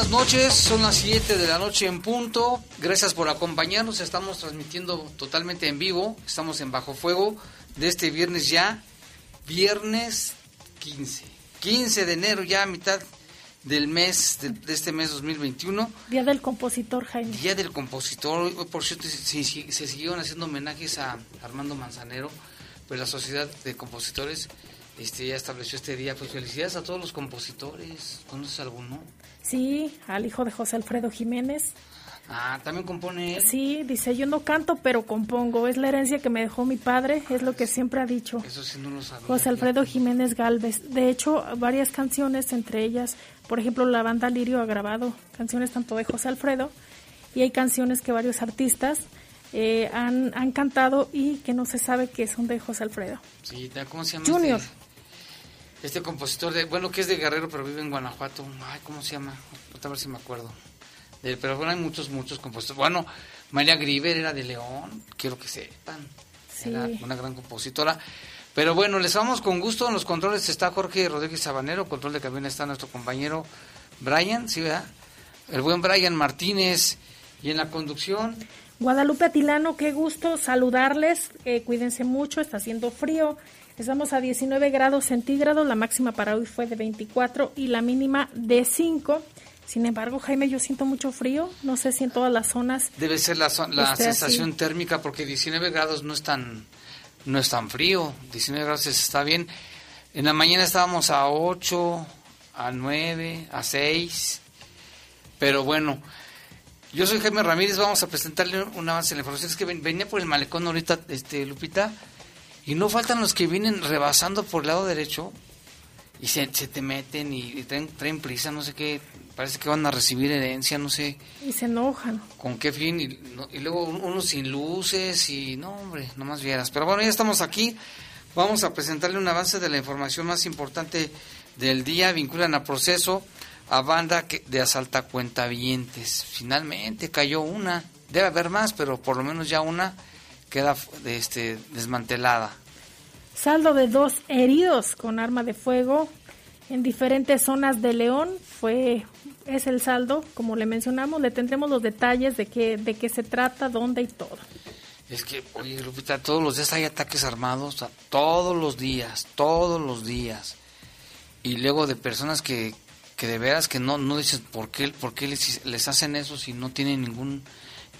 Buenas noches, son las 7 de la noche en punto. Gracias por acompañarnos. Estamos transmitiendo totalmente en vivo. Estamos en Bajo Fuego de este viernes ya, viernes 15. 15 de enero ya, a mitad del mes, de, este mes 2021. Día del compositor, Jaime. Día del compositor. Por cierto, se, se siguieron haciendo homenajes a Armando Manzanero, pues la Sociedad de Compositores este, ya estableció este día. Pues felicidades a todos los compositores. ¿Conoces alguno? Sí, al hijo de José Alfredo Jiménez. Ah, también compone. Sí, dice, yo no canto, pero compongo. Es la herencia que me dejó mi padre, es lo que siempre ha dicho. Eso sí no lo sabía. José Alfredo Jiménez Galvez. De hecho, varias canciones, entre ellas, por ejemplo, la banda Lirio ha grabado canciones tanto de José Alfredo y hay canciones que varios artistas eh, han, han cantado y que no se sabe que son de José Alfredo. Sí, ¿cómo se llama? Junior. Este? Este compositor, de, bueno, que es de Guerrero, pero vive en Guanajuato. Ay, ¿cómo se llama? A ver si me acuerdo. pero bueno, hay muchos, muchos compositores. Bueno, María Griver era de León, quiero que sepan. Era una gran compositora. Pero bueno, les vamos con gusto. En los controles está Jorge Rodríguez Sabanero. Control de cabina está nuestro compañero Brian, ¿sí, verdad? El buen Brian Martínez. Y en la conducción. Guadalupe Atilano, qué gusto saludarles. Eh, cuídense mucho, está haciendo frío. Estamos a 19 grados centígrados, la máxima para hoy fue de 24 y la mínima de 5. Sin embargo, Jaime, yo siento mucho frío, no sé si en todas las zonas. Debe ser la, la sensación térmica porque 19 grados no es tan no es tan frío, 19 grados está bien. En la mañana estábamos a 8, a 9, a 6. Pero bueno, yo soy Jaime Ramírez, vamos a presentarle un avance de la información. Es que venía por el malecón ahorita, este Lupita, y no faltan los que vienen rebasando por el lado derecho y se, te meten y, traen, prisa, no sé qué, parece que van a recibir herencia, no sé. Y se enojan. ¿Con qué fin? Y, luego unos sin luces y no, hombre, no más vieras. Pero bueno, ya estamos aquí. Vamos a presentarle un avance de la información más importante del día. Vinculan a proceso a banda de asalta cuentavientes. Finalmente cayó una. Debe haber más, pero por lo menos ya una queda este, desmantelada. Saldo de dos heridos con arma de fuego en diferentes zonas de León fue es el saldo, como le mencionamos, le tendremos los detalles de qué de qué se trata, dónde y todo. Es que, oye, Lupita, todos los días hay ataques armados, todos los días, todos los días. Y luego de personas que, que de veras que no, no dices por qué, por qué les, les hacen eso si no tienen ningún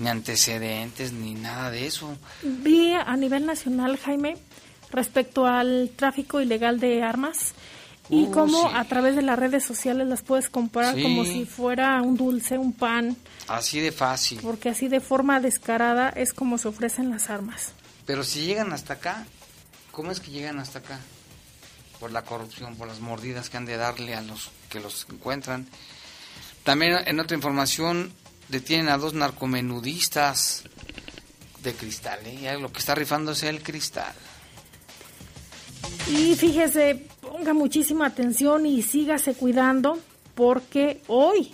ni antecedentes, ni nada de eso. Vi a nivel nacional, Jaime, respecto al tráfico ilegal de armas y uh, cómo a través de las redes sociales las puedes comprar como si fuera un dulce, un pan. Así de fácil. Porque así de forma descarada es como se ofrecen las armas. Pero si llegan hasta acá, ¿cómo es que llegan hasta acá? Por la corrupción, por las mordidas que han de darle a los que los encuentran. También en otra información, detienen a dos narcomenudistas de cristal, ¿eh? lo que está rifando es el cristal. Y fíjese, ponga muchísima atención y sígase cuidando porque hoy,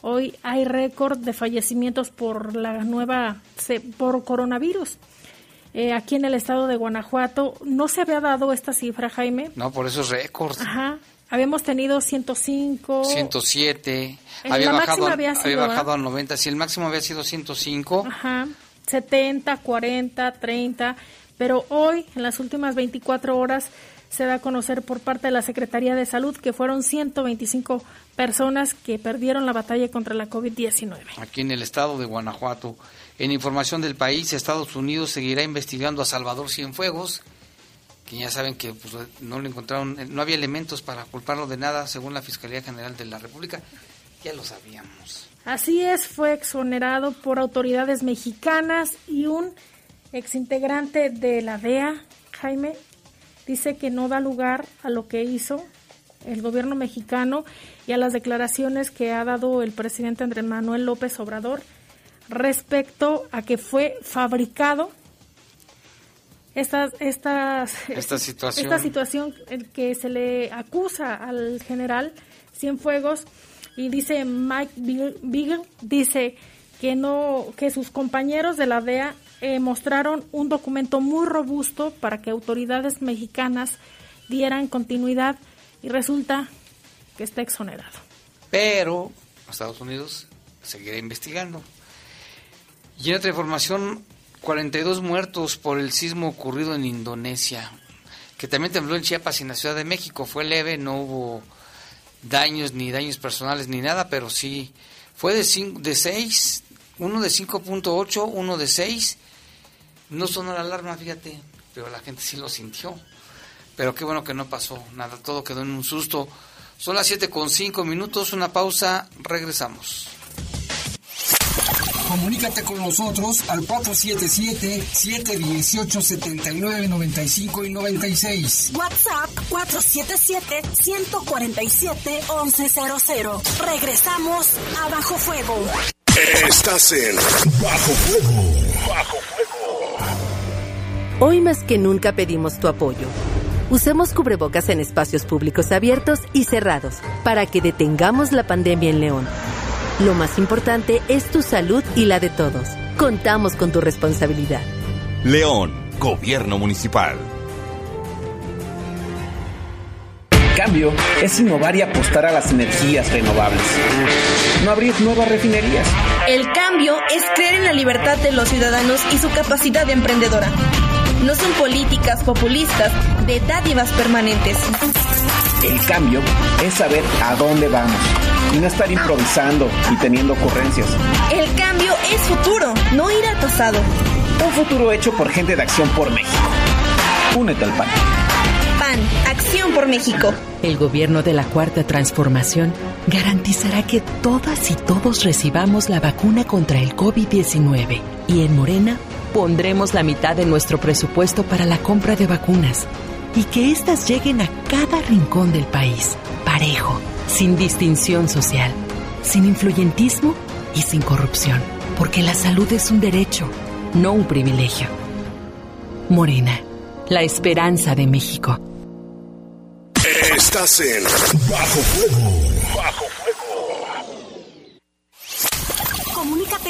hoy hay récord de fallecimientos por la nueva, por coronavirus. Eh, aquí en el estado de Guanajuato no se había dado esta cifra, Jaime. No, por eso es récord. Ajá. Habíamos tenido 105. 107. había bajado, había, bajado a 90. Si el máximo había sido 105. Ajá. 70, 40, 30. Pero hoy, en las últimas 24 horas, se da a conocer por parte de la Secretaría de Salud que fueron 125 personas que perdieron la batalla contra la COVID-19. Aquí en el estado de Guanajuato, en información del país, Estados Unidos seguirá investigando a Salvador Cienfuegos, que ya saben que pues, no le encontraron, no había elementos para culparlo de nada, según la Fiscalía General de la República. Ya lo sabíamos. Así es, fue exonerado por autoridades mexicanas y un exintegrante de la DEA, Jaime, dice que no da lugar a lo que hizo el gobierno mexicano y a las declaraciones que ha dado el presidente Andrés Manuel López Obrador respecto a que fue fabricado esta, esta, esta situación, esta situación que se le acusa al general Cienfuegos y dice Mike Beagle, dice que no que sus compañeros de la DEA eh, mostraron un documento muy robusto para que autoridades mexicanas dieran continuidad y resulta que está exonerado. Pero Estados Unidos seguirá investigando. Y en otra información, 42 muertos por el sismo ocurrido en Indonesia, que también tembló en Chiapas y en la Ciudad de México. Fue leve, no hubo daños, ni daños personales, ni nada, pero sí fue de, cinco, de 6, uno de 5.8, uno de 6 no sonó la alarma, fíjate, pero la gente sí lo sintió. Pero qué bueno que no pasó nada, todo quedó en un susto. Son las 7 con 5 minutos, una pausa, regresamos. Comunícate con nosotros al 477-718-7995 y 96. WhatsApp 477-147-1100. Regresamos a Bajo Fuego. Estás en Bajo Fuego. Bajo Fuego. Hoy más que nunca pedimos tu apoyo. Usemos cubrebocas en espacios públicos abiertos y cerrados para que detengamos la pandemia en León. Lo más importante es tu salud y la de todos. Contamos con tu responsabilidad. León, Gobierno Municipal. cambio es innovar y apostar a las energías renovables. No abrir nuevas refinerías. El cambio es creer en la libertad de los ciudadanos y su capacidad de emprendedora no son políticas populistas de dádivas permanentes. El cambio es saber a dónde vamos y no estar improvisando y teniendo ocurrencias. El cambio es futuro, no ir al pasado. Un futuro hecho por gente de Acción por México. Únete al PAN. PAN, Acción por México. El gobierno de la Cuarta Transformación garantizará que todas y todos recibamos la vacuna contra el COVID-19. Y en Morena pondremos la mitad de nuestro presupuesto para la compra de vacunas y que éstas lleguen a cada rincón del país, parejo, sin distinción social, sin influyentismo y sin corrupción, porque la salud es un derecho, no un privilegio. Morena, la esperanza de México. Estás en Bajo Fuego.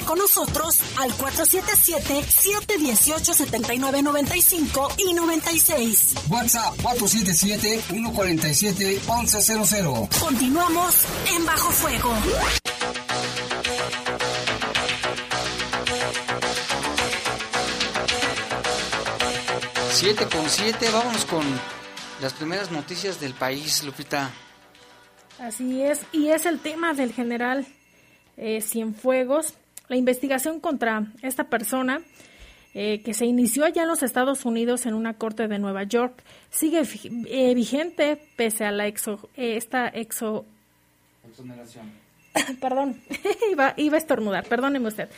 Con nosotros al 477-718-7995 y 96. WhatsApp 477-147-1100. Continuamos en Bajo Fuego. Siete con siete, vámonos con las primeras noticias del país, Lupita. Así es, y es el tema del general eh, Cienfuegos, la investigación contra esta persona, eh, que se inició allá en los Estados Unidos en una corte de Nueva York, sigue eh, vigente pese a la exo, eh, esta exo... Exoneración. Perdón, iba, iba a estornudar, perdóneme usted.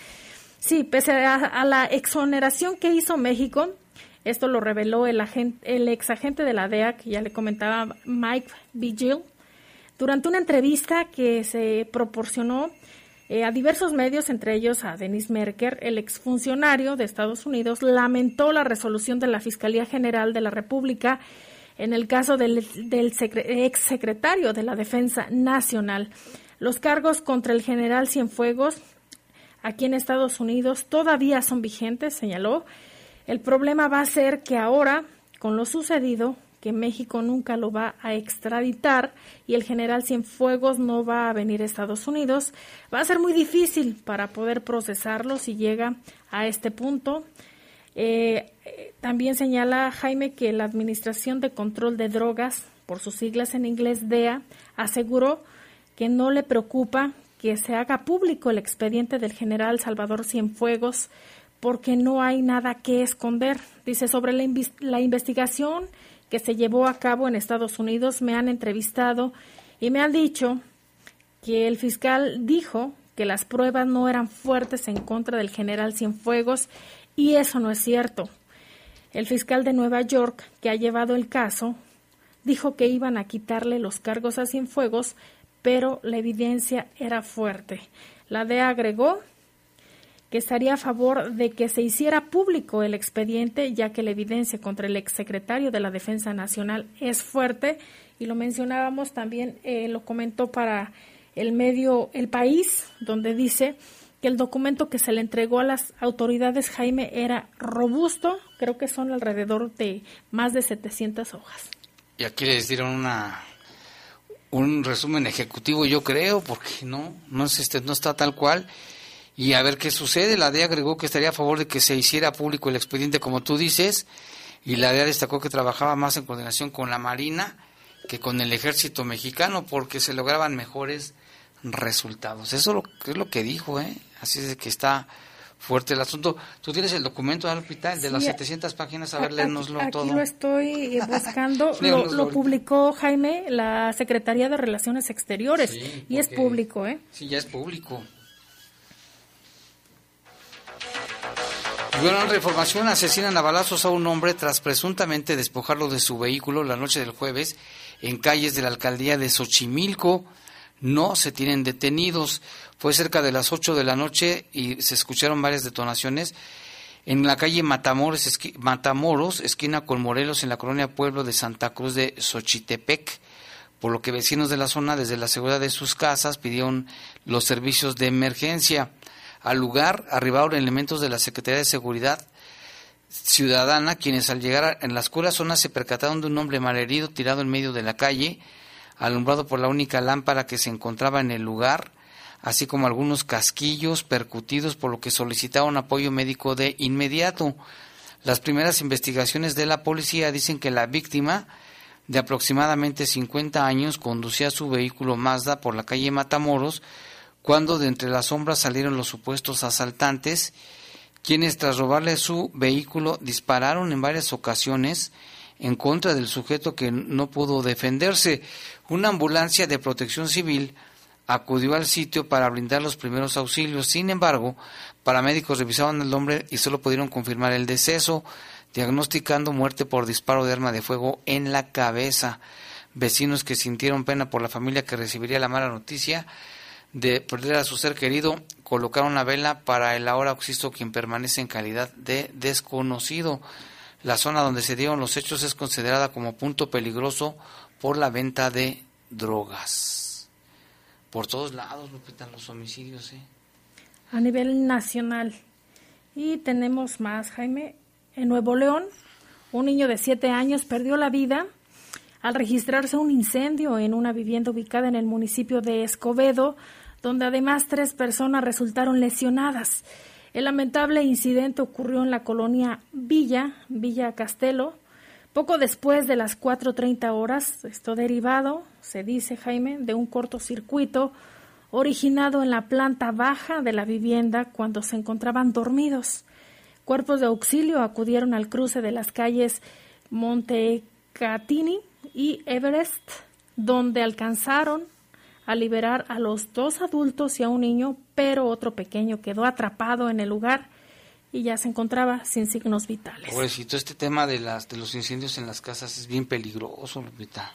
Sí, pese a, la exoneración que hizo México, esto lo reveló el, agente, el ex agente de la DEA, que ya le comentaba Mike Vigil, durante una entrevista que se proporcionó eh, a diversos medios, entre ellos a Denis Merker, el exfuncionario de Estados Unidos, lamentó la resolución de la Fiscalía General de la República en el caso del, del exsecretario de la Defensa Nacional. Los cargos contra el general Cienfuegos aquí en Estados Unidos todavía son vigentes, señaló. El problema va a ser que ahora, con lo sucedido, que México nunca lo va a extraditar y el general Cienfuegos no va a venir a Estados Unidos, va a ser muy difícil para poder procesarlo si llega a este punto. Eh, también señala Jaime que la Administración de Control de Drogas, por sus siglas en inglés DEA, aseguró que no le preocupa que se haga público el expediente del general Salvador Cienfuegos porque no hay nada que esconder. Dice, sobre la, la investigación que se llevó a cabo en Estados Unidos, me han entrevistado y me han dicho que el fiscal dijo que las pruebas no eran fuertes en contra del general Cienfuegos y eso no es cierto. El fiscal de Nueva York, que ha llevado el caso, dijo que iban a quitarle los cargos a Cienfuegos, pero la evidencia era fuerte. La DEA agregó que estaría a favor de que se hiciera público el expediente, ya que la evidencia contra el exsecretario de la Defensa Nacional es fuerte, y lo mencionábamos también, eh, lo comentó para el medio El País, donde dice que el documento que se le entregó a las autoridades, Jaime, era robusto, creo que son alrededor de más de 700 hojas. Y aquí les dieron una un resumen ejecutivo, yo creo, porque no no es este no está tal cual y a ver qué sucede. La DEA agregó que estaría a favor de que se hiciera público el expediente, como tú dices, y la DEA destacó que trabajaba más en coordinación con la Marina que con el ejército mexicano porque se lograban mejores resultados. Eso es lo que dijo, ¿eh? Así es que está fuerte el asunto. Tú tienes el documento al hospital de las 700 páginas, a ver, léenoslo todo. Aquí lo estoy buscando. lo, publicó Jaime, la Secretaría de Relaciones Exteriores, y es público, ¿eh? Sí, ya es público. En reformación asesinan a balazos a un hombre tras presuntamente despojarlo de su vehículo la noche del jueves en calles de la alcaldía de Xochimilco. No se tienen detenidos. Fue cerca de las 8 de la noche y se escucharon varias detonaciones en la calle Matamoros, Matamoros, esquina con Morelos, en la colonia Pueblo de Santa Cruz de Xochitepec, por lo que vecinos de la zona, desde la seguridad de sus casas, pidieron los servicios de emergencia. Al lugar arribaron elementos de la Secretaría de Seguridad Ciudadana, quienes al llegar en la oscura zona se percataron de un hombre malherido tirado en medio de la calle, alumbrado por la única lámpara que se encontraba en el lugar, así como algunos casquillos percutidos, por lo que solicitaron apoyo médico de inmediato. Las primeras investigaciones de la policía dicen que la víctima, de aproximadamente 50 años, conducía su vehículo Mazda por la calle Matamoros, cuando de entre las sombras salieron los supuestos asaltantes, quienes tras robarle su vehículo dispararon en varias ocasiones en contra del sujeto que no pudo defenderse. Una ambulancia de protección civil acudió al sitio para brindar los primeros auxilios. Sin embargo, paramédicos revisaban al hombre y solo pudieron confirmar el deceso, diagnosticando muerte por disparo de arma de fuego en la cabeza. Vecinos que sintieron pena por la familia que recibiría la mala noticia de perder a su ser querido, colocaron una vela para el ahora oxisto quien permanece en calidad de desconocido. La zona donde se dieron los hechos es considerada como punto peligroso por la venta de drogas. Por todos lados, Lupita, los homicidios, ¿eh? A nivel nacional. Y tenemos más, Jaime. En Nuevo León, un niño de siete años perdió la vida al registrarse un incendio en una vivienda ubicada en el municipio de Escobedo, donde además tres personas resultaron lesionadas. El lamentable incidente ocurrió en la colonia Villa, Villa Castelo, poco después de las 4.30 horas. Esto derivado, se dice Jaime, de un cortocircuito originado en la planta baja de la vivienda cuando se encontraban dormidos. Cuerpos de auxilio acudieron al cruce de las calles Montecatini y Everest, donde alcanzaron a liberar a los dos adultos y a un niño, pero otro pequeño quedó atrapado en el lugar y ya se encontraba sin signos vitales. Pobrecito, este tema de las de los incendios en las casas es bien peligroso, Lupita.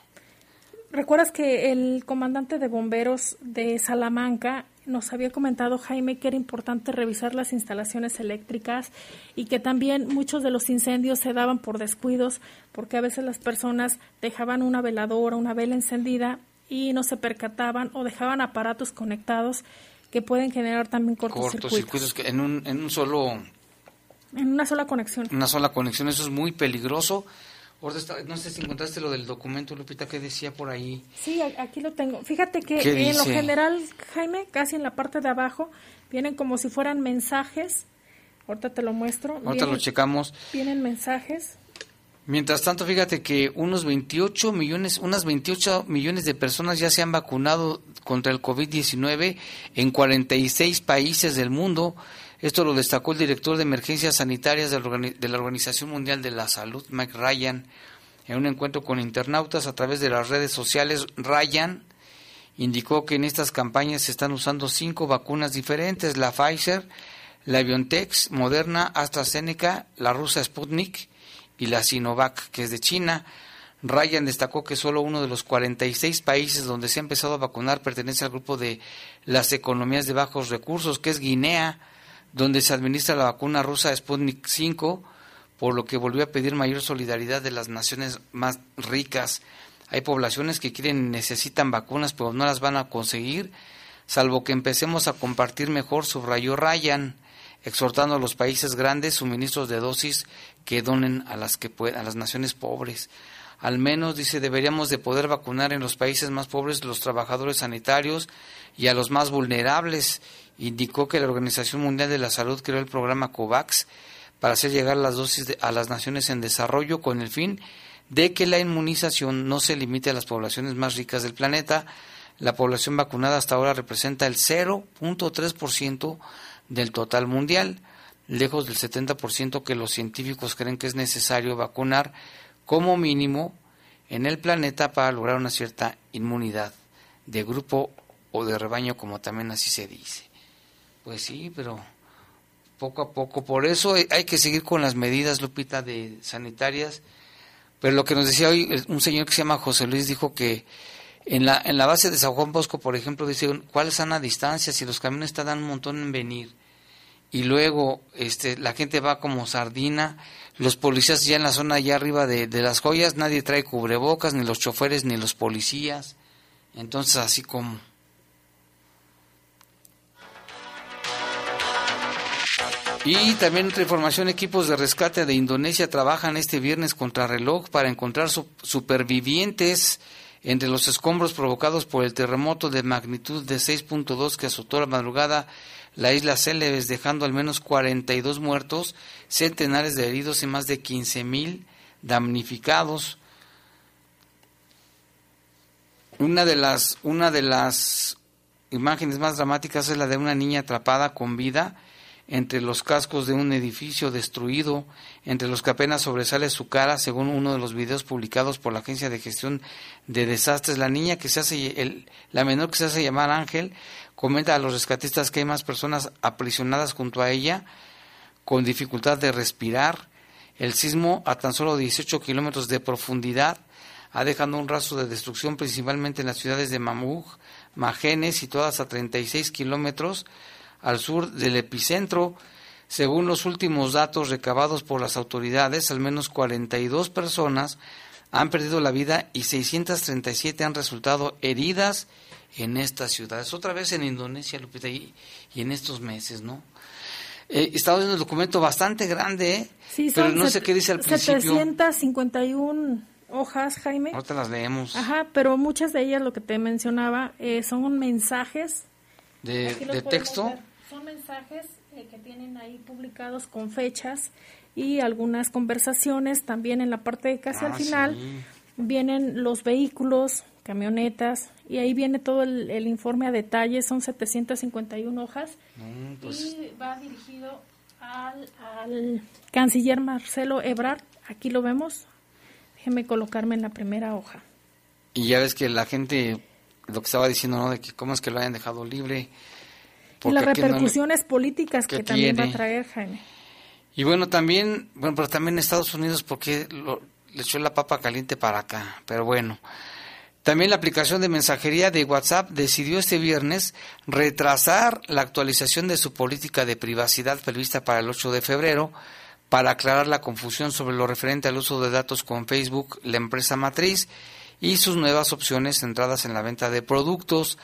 ¿Recuerdas que el comandante de bomberos de Salamanca nos había comentado, Jaime, que era importante revisar las instalaciones eléctricas y que también muchos de los incendios se daban por descuidos, porque a veces las personas dejaban una veladora, una vela encendida y no se percataban o dejaban aparatos conectados que pueden generar también cortocircuitos. Cortocircuitos que en un, en un solo... En una sola conexión. Una sola conexión, eso es muy peligroso. No sé si encontraste lo del documento, Lupita, que decía por ahí. Sí, aquí lo tengo. Fíjate que en lo general, Jaime, casi en la parte de abajo, vienen como si fueran mensajes Ahorita te lo muestro. Ahorita lo checamos. Vienen mensajes. Mientras tanto, fíjate que unos 28 millones, unas 28 millones de personas ya se han vacunado contra el COVID-19 en 46 países del mundo. Esto lo destacó el director de emergencias sanitarias de la Organización Mundial de la Salud, Mike Ryan, en un encuentro con internautas a través de las redes sociales. Ryan indicó que en estas campañas se están usando cinco vacunas diferentes, la Pfizer, la BioNTech, Moderna, AstraZeneca, la rusa Sputnik y la Sinovac, que es de China. Ryan destacó que solo uno de los 46 países donde se ha empezado a vacunar pertenece al grupo de las economías de bajos recursos, que es Guinea, donde se administra la vacuna rusa Sputnik 5, por lo que volvió a pedir mayor solidaridad de las naciones más ricas. Hay poblaciones que quieren necesitan vacunas, pero no las van a conseguir, salvo que empecemos a compartir mejor, subrayó Ryan exhortando a los países grandes suministros de dosis que donen a las que a las naciones pobres. Al menos, dice, deberíamos de poder vacunar en los países más pobres los trabajadores sanitarios y a los más vulnerables. Indicó que la Organización Mundial de la Salud creó el programa COVAX para hacer llegar las dosis a las naciones en desarrollo con el fin de que la inmunización no se limite a las poblaciones más ricas del planeta. La población vacunada hasta ahora representa el 0.3% del total mundial, lejos del 70% que los científicos creen que es necesario vacunar como mínimo en el planeta para lograr una cierta inmunidad de grupo o de rebaño, como también así se dice. Pues sí, pero poco a poco. Por eso hay que seguir con las medidas, Lupita, de sanitarias. Pero lo que nos decía hoy un señor que se llama José Luis dijo que en la, en la base de San Juan Bosco, por ejemplo, dice, ¿cuál la distancia? Si los camiones dan un montón en venir y luego este, la gente va como sardina, los policías ya en la zona allá arriba de, de las joyas, nadie trae cubrebocas, ni los choferes, ni los policías. Entonces, así como... Y también otra información, equipos de rescate de Indonesia trabajan este viernes contra reloj para encontrar supervivientes entre los escombros provocados por el terremoto de magnitud de 6.2 que azotó la madrugada la isla Célebes, dejando al menos 42 muertos, centenares de heridos y más de 15.000 damnificados. Una de las una de las imágenes más dramáticas es la de una niña atrapada con vida entre los cascos de un edificio destruido, entre los que apenas sobresale su cara, según uno de los videos publicados por la Agencia de Gestión de Desastres. La niña que se hace, el, la menor que se hace llamar Ángel, comenta a los rescatistas que hay más personas aprisionadas junto a ella, con dificultad de respirar. El sismo, a tan solo 18 kilómetros de profundidad, ha dejado un rastro de destrucción principalmente en las ciudades de Mamug, Magenes, situadas a 36 kilómetros al sur del epicentro. Según los últimos datos recabados por las autoridades, al menos 42 personas han perdido la vida y 637 han resultado heridas en estas ciudades. Otra vez en Indonesia, Lupita, y, en estos meses, ¿no? Eh, estaba viendo un documento bastante grande, ¿eh? sí, pero no sé qué dice al principio. 751 hojas, Jaime. Ahorita las leemos. Ajá, pero muchas de ellas, lo que te mencionaba, eh, son mensajes. ¿De, de texto? Eh, que tienen ahí publicados con fechas y algunas conversaciones. También en la parte de casi al ah, final vienen los vehículos, camionetas, y ahí viene todo el, informe a detalle. Son 751 hojas pues y va dirigido al, al canciller Marcelo Ebrard. Aquí lo vemos. Déjeme colocarme en la primera hoja. Y ya ves que la gente, lo que estaba diciendo, ¿no? De que cómo es que lo hayan dejado libre y las repercusiones políticas que, también va a traer, Jaime. Y bueno, también, bueno, pero también Estados Unidos, porque le echó la papa caliente para acá, pero bueno. También la aplicación de mensajería de WhatsApp decidió este viernes retrasar la actualización de su política de privacidad prevista para el 8 de febrero para aclarar la confusión sobre lo referente al uso de datos con Facebook, la empresa matriz, y sus nuevas opciones centradas en la venta de productos.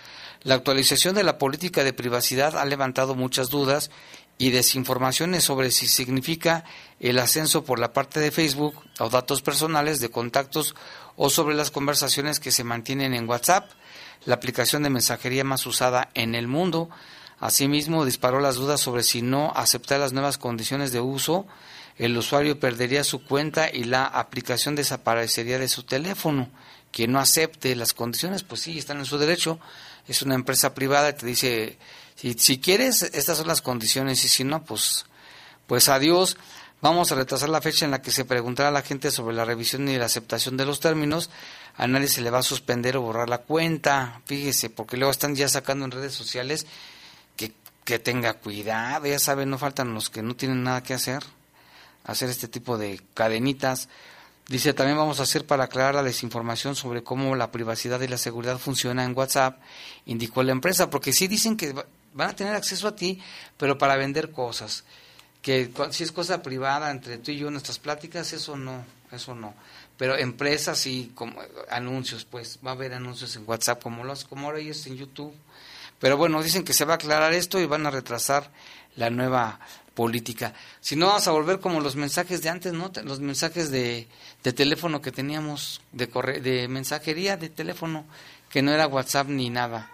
La actualización de la política de privacidad ha levantado muchas dudas y desinformaciones sobre si significa el ascenso por la parte de Facebook o datos personales de contactos o sobre las conversaciones que se mantienen en WhatsApp, la aplicación de mensajería más usada en el mundo. Asimismo, disparó las dudas sobre si no aceptar las nuevas condiciones de uso, el usuario perdería su cuenta y la aplicación desaparecería de su teléfono. Quien no acepte las condiciones, pues sí, están en su derecho. Es una empresa privada y te dice, si, quieres, estas son las condiciones y si no, pues, pues adiós. Vamos a retrasar la fecha en la que se preguntará a la gente sobre la revisión y la aceptación de los términos. A nadie se le va a suspender o borrar la cuenta. Fíjese, porque luego están ya sacando en redes sociales que, que tenga cuidado. Ya saben, no faltan los que no tienen nada que hacer. Hacer este tipo de cadenitas. Dice, también vamos a hacer para aclarar la desinformación sobre cómo la privacidad y la seguridad funciona en WhatsApp, indicó la empresa, porque sí dicen que van a tener acceso a ti, pero para vender cosas. Que si es cosa privada entre tú y yo nuestras pláticas eso no eso no. Pero empresas y como anuncios pues va a haber anuncios en WhatsApp como los como ahora es en YouTube. Pero bueno dicen que se va a aclarar esto y van a retrasar la nueva política. Si no vamos a volver como los mensajes de antes no los mensajes de, de teléfono que teníamos de corre, de mensajería de teléfono que no era WhatsApp ni nada.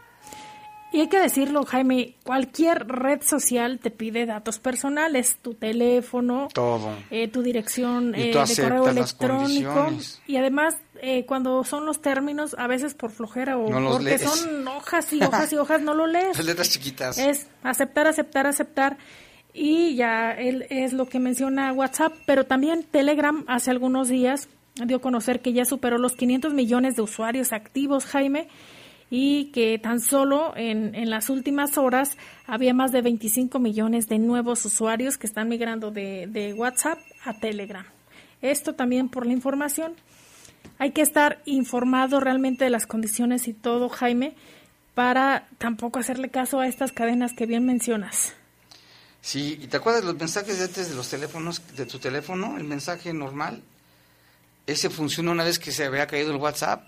Y hay que decirlo, Jaime, cualquier red social te pide datos personales, tu teléfono, todo, eh, tu dirección eh, de correo electrónico. y además eh, cuando son los términos, a veces por flojera o porque son hojas y hojas y hojas, no lo lees. Las letras chiquitas. Es aceptar, aceptar, aceptar y ya él es lo que menciona WhatsApp, pero también Telegram hace algunos días dio a conocer que ya superó los 500 millones de usuarios activos, Jaime y que tan solo en, en, las últimas horas había más de 25 millones de nuevos usuarios que están migrando de, de WhatsApp a Telegram. Esto también por la información. Hay que estar informado realmente de las condiciones y todo, Jaime, para tampoco hacerle caso a estas cadenas que bien mencionas. Sí, ¿y te acuerdas los mensajes de antes de los teléfonos, de tu teléfono? El mensaje normal, ese funciona una vez que se había caído el WhatsApp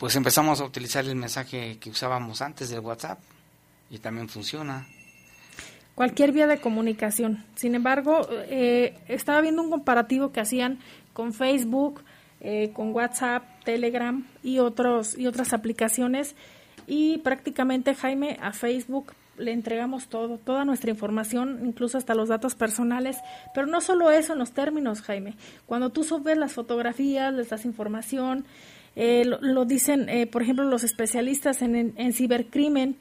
pues empezamos a utilizar el mensaje que usábamos antes del WhatsApp y también funciona. Cualquier vía de comunicación. Sin embargo, eh, estaba viendo un comparativo que hacían con Facebook, eh, con WhatsApp, Telegram y otros y otras aplicaciones y prácticamente Jaime a Facebook le entregamos todo, toda nuestra información, incluso hasta los datos personales, pero no solo eso en los términos, Jaime. Cuando tú subes las fotografías, les das información, eh, lo, dicen, eh, por ejemplo, los especialistas en, en, cibercrimen,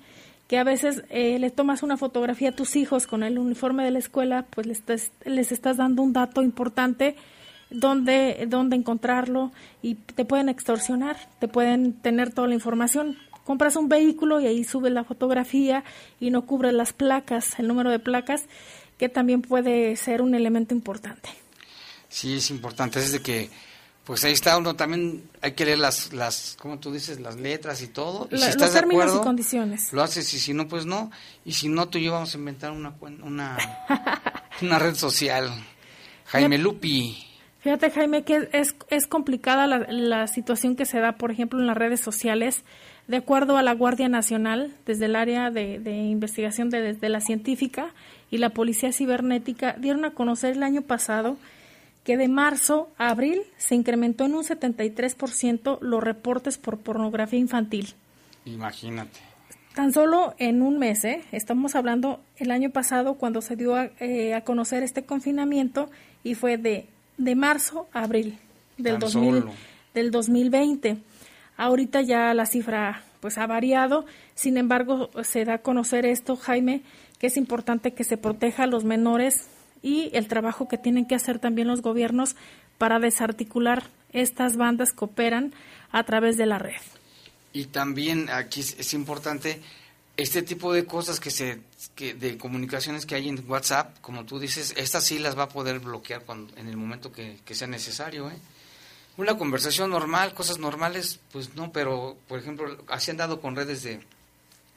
que a veces eh, le tomas una fotografía a tus hijos con el uniforme de la escuela, pues les estás, les estás dando un dato importante donde, donde encontrarlo y te pueden extorsionar, te pueden tener toda la información. Compras un vehículo y ahí subes la fotografía y no cubre las placas, el número de placas, que también puede ser un elemento importante. Sí, es importante. Es de que pues ahí está uno también hay que leer las las como tú dices las letras y todo. Y si estás los términos de acuerdo, y condiciones. lo haces y si no pues no. Y si no tú y yo vamos a inventar una una una red social. Jaime Lupi. Fíjate Jaime que es es complicada la, la situación que se da por ejemplo en las redes sociales de acuerdo a la Guardia Nacional desde el área de, de investigación de, de la científica y la policía cibernética dieron a conocer el año pasado que de marzo a abril se incrementó en un 73% los reportes por pornografía infantil. Imagínate. Tan solo en un mes, ¿eh? estamos hablando el año pasado cuando se dio a, eh, a conocer este confinamiento y fue de, de marzo a abril del, 2000, del 2020. Ahorita ya la cifra pues ha variado, sin embargo se da a conocer esto, Jaime, que es importante que se proteja a los menores y el trabajo que tienen que hacer también los gobiernos para desarticular estas bandas que operan a través de la red. Y también aquí es, importante este tipo de cosas que se que de comunicaciones que hay en WhatsApp, como tú dices, estas sí las va a poder bloquear cuando en el momento que, sea necesario, ¿eh? Una conversación normal, cosas normales, pues no, pero por ejemplo, así han dado con redes de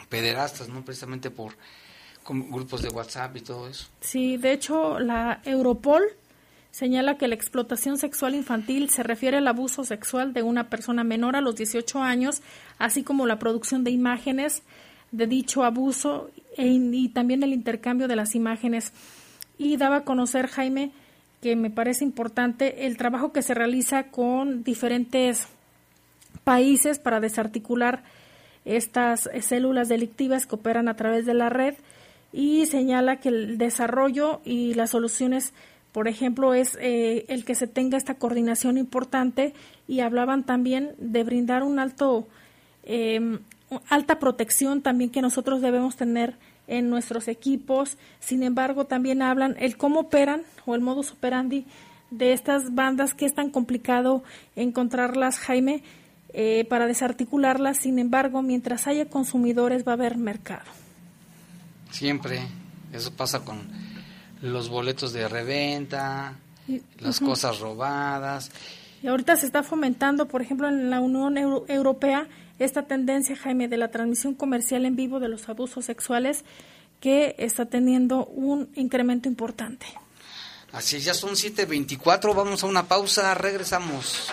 pederastas, no precisamente por con grupos de WhatsApp y todo eso. Sí, de hecho, la Europol señala que la explotación sexual infantil se refiere al abuso sexual de una persona menor a los 18 años, así como la producción de imágenes de dicho abuso e, y también el intercambio de las imágenes. Y daba a conocer, Jaime, que me parece importante el trabajo que se realiza con diferentes países para desarticular estas células delictivas que operan a través de la red y señala que el desarrollo y las soluciones, por ejemplo, es eh, el que se tenga esta coordinación importante y hablaban también de brindar un alto em, alta protección también que nosotros debemos tener en nuestros equipos. Sin embargo, también hablan el cómo operan o el modus operandi de estas bandas que es tan complicado encontrarlas, Jaime, eh, para desarticularlas. Sin embargo, mientras haya consumidores va a haber mercado. Siempre. Eso pasa con los boletos de reventa, las cosas robadas. Y ahorita se está fomentando, por ejemplo, en la Unión Europea, esta tendencia, Jaime, de la transmisión comercial en vivo de los abusos sexuales que está teniendo un incremento importante. Así ya son 7.24, vamos a una pausa, regresamos.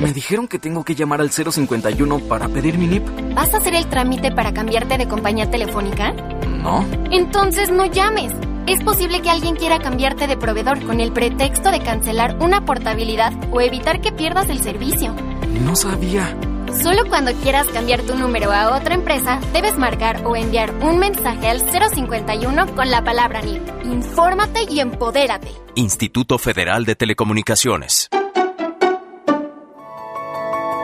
Me dijeron que tengo que llamar al 051 para pedir mi NIP. ¿Vas a hacer el trámite para cambiarte de compañía telefónica? No. Entonces no llames. Es posible que alguien quiera cambiarte de proveedor con el pretexto de cancelar una portabilidad o evitar que pierdas el servicio. No sabía. Solo cuando quieras cambiar tu número a otra empresa, debes marcar o enviar un mensaje al 051 con la palabra NIP. Infórmate y empodérate. Instituto Federal de Telecomunicaciones.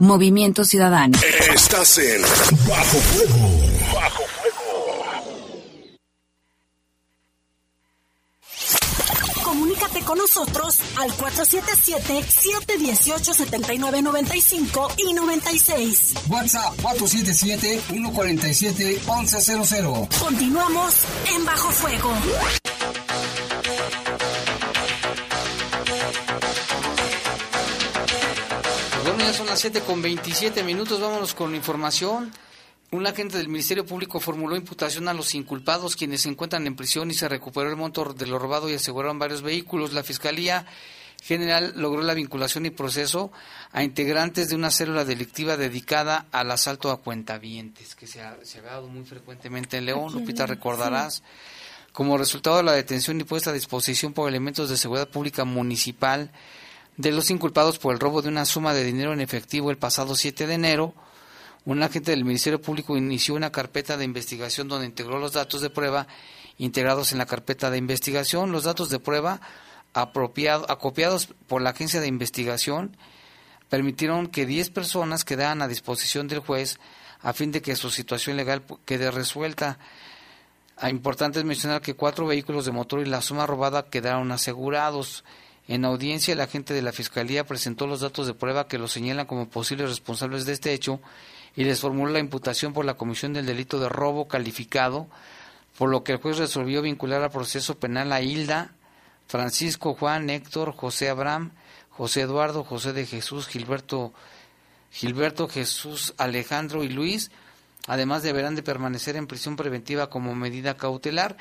Movimiento Ciudadano. Estás en Bajo Fuego. Bajo Fuego. Comunícate con nosotros al 477-718-7995 y 96. WhatsApp 477-147-1100. Continuamos en Bajo Fuego. Son las 7 con 27 minutos. Vámonos con información. Un agente del Ministerio Público formuló imputación a los inculpados quienes se encuentran en prisión y se recuperó el monto de lo robado y aseguraron varios vehículos. La Fiscalía General logró la vinculación y proceso a integrantes de una célula delictiva dedicada al asalto a cuentavientes, que se ha, dado muy frecuentemente en León. Lupita, recordarás. Como resultado de la detención y puesta a disposición por elementos de seguridad pública municipal, de los inculpados por el robo de una suma de dinero en efectivo el pasado 7 de enero, un agente del Ministerio Público inició una carpeta de investigación donde integró los datos de prueba integrados en la carpeta de investigación. Los datos de prueba acopiados por la agencia de investigación permitieron que 10 personas quedaran a disposición del juez a fin de que su situación legal quede resuelta. Ah, importante es mencionar que cuatro vehículos de motor y la suma robada quedaron asegurados. En audiencia, el agente de la Fiscalía presentó los datos de prueba que los señalan como posibles responsables de este hecho y les formuló la imputación por la comisión del delito de robo calificado, por lo que el juez resolvió vincular al proceso penal a Hilda, Francisco, Juan, Héctor, José Abraham, José Eduardo, José de Jesús, Gilberto, Gilberto Jesús, Alejandro y Luis, Además, deberán de permanecer en prisión preventiva como medida cautelar.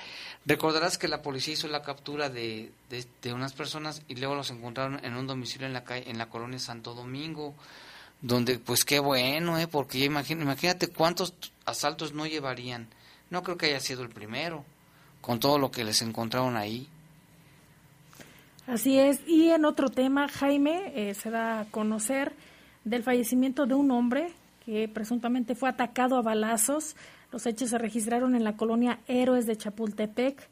Recordarás que la policía hizo la captura de, de, unas personas y luego los encontraron en un domicilio en la calle, en la colonia Santo Domingo, donde, pues qué bueno, ¿eh? porque imagínate, imagínate cuántos asaltos no llevarían. No creo que haya sido el primero, con todo lo que les encontraron ahí. Así es. Y en otro tema, Jaime, eh, se da a conocer del fallecimiento de un hombre que presuntamente fue atacado a balazos. Los hechos se registraron en la colonia Héroes de Chapultepec.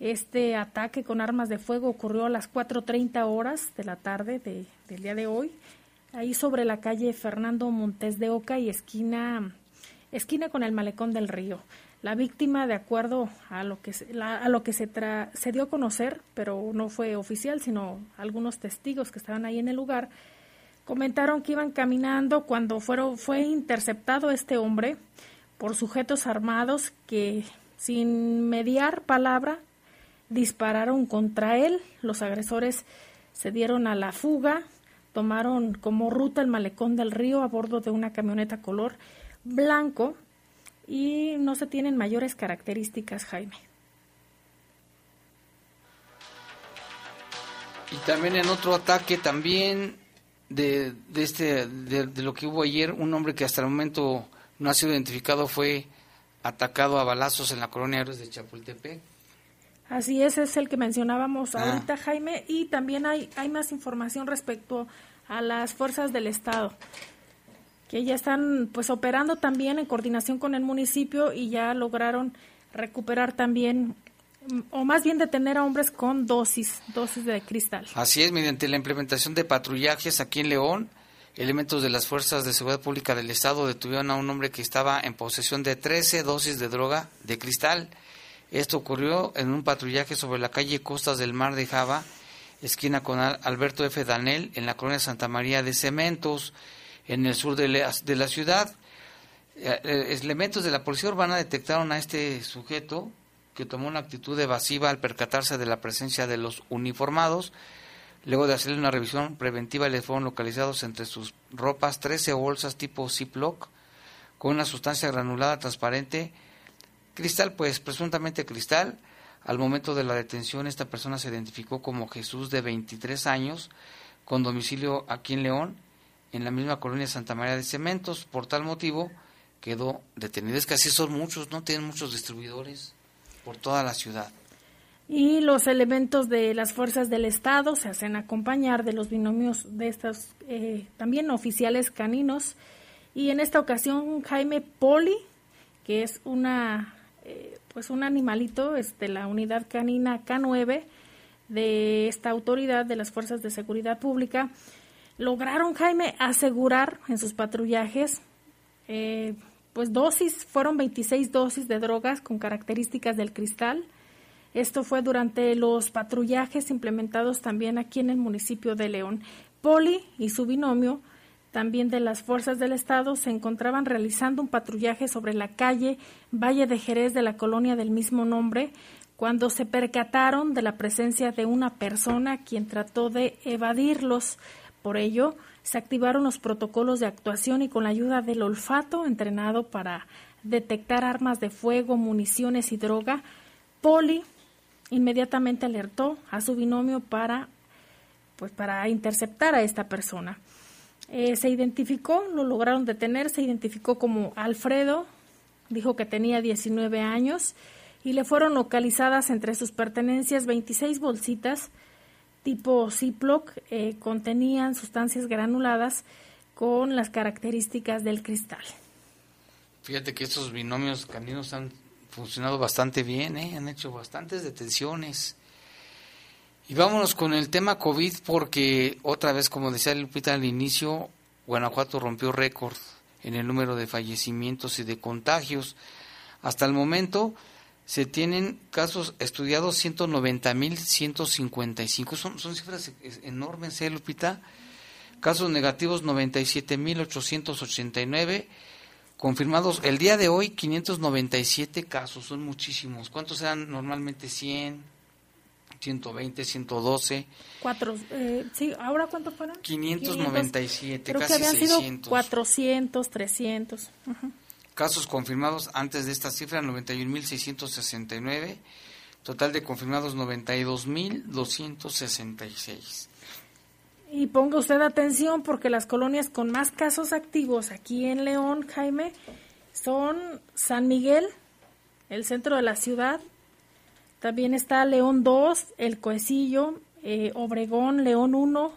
Este ataque con armas de fuego ocurrió a las 4.30 horas de la tarde del día de hoy, ahí sobre la calle Fernando Montes de Oca y esquina, esquina con el malecón del río. La víctima, de acuerdo a lo que, a lo que se, se dio a conocer, pero no fue oficial, sino algunos testigos que estaban ahí en el lugar, comentaron que iban caminando cuando fueron, fue interceptado este hombre por sujetos armados que, sin mediar palabra, dispararon contra él. Los agresores se dieron a la fuga, tomaron como ruta el malecón del río a bordo de una camioneta color blanco y no se tienen mayores características, Jaime. Y también en otro ataque también de, de este de, lo que hubo ayer, un hombre que hasta el momento no ha sido identificado fue atacado a balazos en la colonia Héroes de Chapultepec. Así es, es el que mencionábamos ah. ahorita, Jaime, y también hay, hay más información respecto a las fuerzas del Estado que ya están pues operando también en coordinación con el municipio y ya lograron recuperar también o más bien detener a hombres con dosis, dosis de cristal. Así es, mediante la implementación de patrullajes aquí en León, elementos de las fuerzas de seguridad pública del estado detuvieron a un hombre que estaba en posesión de 13 dosis de droga de cristal. Esto ocurrió en un patrullaje sobre la calle Costas del Mar de Java, esquina con Alberto F. Danel, en la colonia Santa María de Cementos en el sur de la, ciudad. Eh, eh, elementos de la policía urbana detectaron a este sujeto que tomó una actitud evasiva al percatarse de la presencia de los uniformados. Luego de hacerle una revisión preventiva, le fueron localizados entre sus ropas 13 bolsas tipo Ziploc con una sustancia granulada transparente, cristal, pues presuntamente cristal. Al momento de la detención, esta persona se identificó como Jesús de 23 años, con domicilio aquí en León, en la misma colonia Santa María de Cementos. Por tal motivo quedó detenido. Es que así son muchos, ¿no? Tienen muchos distribuidores por toda la ciudad. Y los elementos de las fuerzas del Estado se hacen acompañar de los binomios de estos eh, también oficiales caninos. Y en esta ocasión Jaime Poli, que es una eh, pues un animalito, es de la unidad canina K9 de esta autoridad de las fuerzas de seguridad pública, lograron, Jaime, asegurar en sus patrullajes, eh, pues dosis, fueron 26 dosis de drogas con características del cristal. Esto fue durante los patrullajes implementados también aquí en el municipio de León. Poli y su binomio, también de las fuerzas del Estado, se encontraban realizando un patrullaje sobre la calle Valle de Jerez de la colonia del mismo nombre, cuando se percataron de la presencia de una persona quien trató de evadirlos. Por ello, se activaron los protocolos de actuación y con la ayuda del olfato entrenado para detectar armas de fuego, municiones y droga, Poli inmediatamente alertó a su binomio para pues para interceptar a esta persona. Eh, se identificó, lo lograron detener, se identificó como Alfredo, dijo que tenía 19 años y le fueron localizadas entre sus pertenencias 26 bolsitas tipo Ziploc eh, contenían sustancias granuladas con las características del cristal. Fíjate que estos binomios caninos han funcionado bastante bien, ¿eh? han hecho bastantes detenciones. Y vámonos con el tema COVID porque otra vez, como decía Lupita al inicio, Guanajuato rompió récord en el número de fallecimientos y de contagios. Hasta el momento, se tienen casos estudiados 190.155. Son, son cifras enormes, ¿eh, Lupita? Casos negativos 97.889. Confirmados el día de hoy 597 casos, son muchísimos. ¿Cuántos eran normalmente? 100, 120, 112. Cuatro, eh, sí, ¿ahora cuántos fueron? 597, casi que habían 600. sido 400, 300. Casos confirmados antes de esta cifra, 91.669. Total de confirmados, 92.266. Y ponga usted atención porque las colonias con más casos activos aquí en León, Jaime, son San Miguel, el centro de la ciudad. También está León 2, El Coecillo, eh, Obregón, León 1,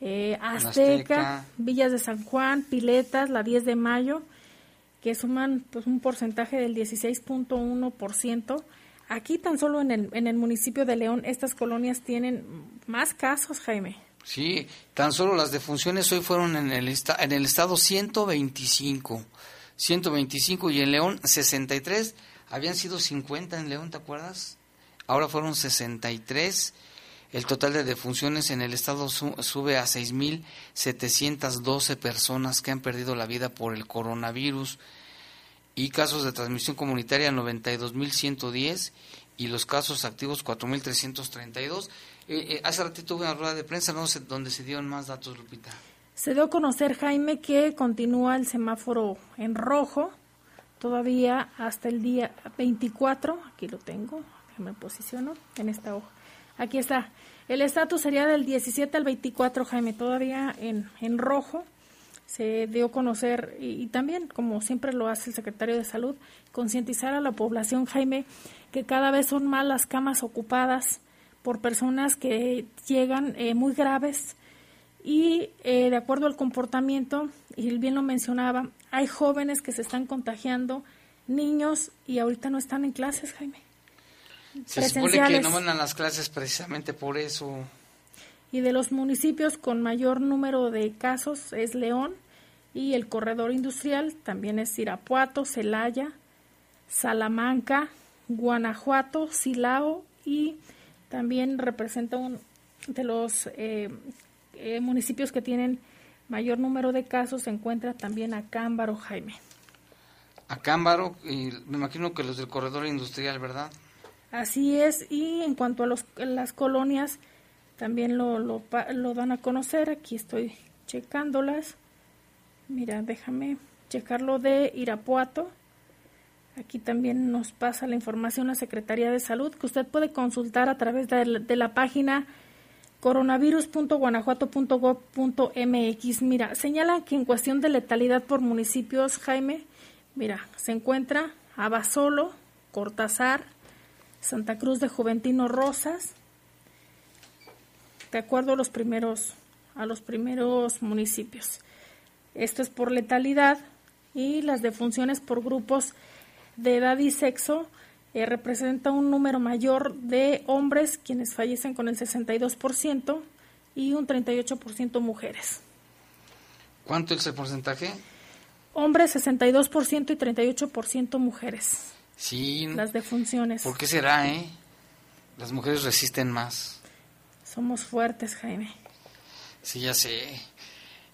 eh, Azteca, Villas de San Juan, Piletas, la 10 de mayo, que suman pues, un porcentaje del 16.1%. Aquí tan solo en el, en el municipio de León estas colonias tienen más casos, Jaime. Sí, tan solo las defunciones hoy fueron en el, en el estado 125, 125 y en León 63, habían sido 50 en León, ¿te acuerdas? Ahora fueron 63 el total de defunciones en el estado sube a 6.712 personas que han perdido la vida por el coronavirus y casos de transmisión comunitaria 92.110 y los casos activos 4.332. Eh, eh, hace ratito hubo una rueda de prensa no sé, donde se dieron más datos, Lupita. Se dio a conocer, Jaime, que continúa el semáforo en rojo todavía hasta el día 24. Aquí lo tengo, me posiciono en esta hoja Aquí está. El estatus sería del 17 al 24, Jaime, todavía en, en rojo. Se dio a conocer, y, también, como siempre lo hace el secretario de Salud, concientizar a la población, Jaime, que cada vez son más las camas ocupadas por personas que llegan eh, muy graves y eh, de acuerdo al comportamiento, y bien lo mencionaba, hay jóvenes que se están contagiando, niños, y ahorita no están en clases, Jaime. Se supone que no van a las clases precisamente por eso. Y de los municipios con mayor número de casos es León y el corredor industrial también es Irapuato, Celaya, Salamanca, Guanajuato, Silao y también representa un de los eh, eh, municipios que tienen mayor número de casos se encuentra también Acámbaro, Jaime. Acámbaro, y me imagino que los del corredor industrial, ¿verdad? Así es, y en cuanto a los, las colonias, también lo, lo, lo dan a conocer, aquí estoy checándolas. Mira, déjame checarlo de Irapuato. Aquí también nos pasa la información la Secretaría de Salud que usted puede consultar a través de la, de la página coronavirus.guanajuato.gov.mx. Mira, señalan que en cuestión de letalidad por municipios, Jaime, mira, se encuentra Abasolo, Cortázar, Santa Cruz de Juventino Rosas, de acuerdo a los primeros, a los primeros municipios. Esto es por letalidad y las defunciones por grupos de edad y sexo eh, representa un número mayor de hombres quienes fallecen con el 62% y un 38% mujeres. ¿Cuánto es el porcentaje? Hombres 62% y 38% mujeres. Sí. Las defunciones. ¿Por qué será, eh? Las mujeres resisten más. Somos fuertes, Jaime. Sí, ya sé.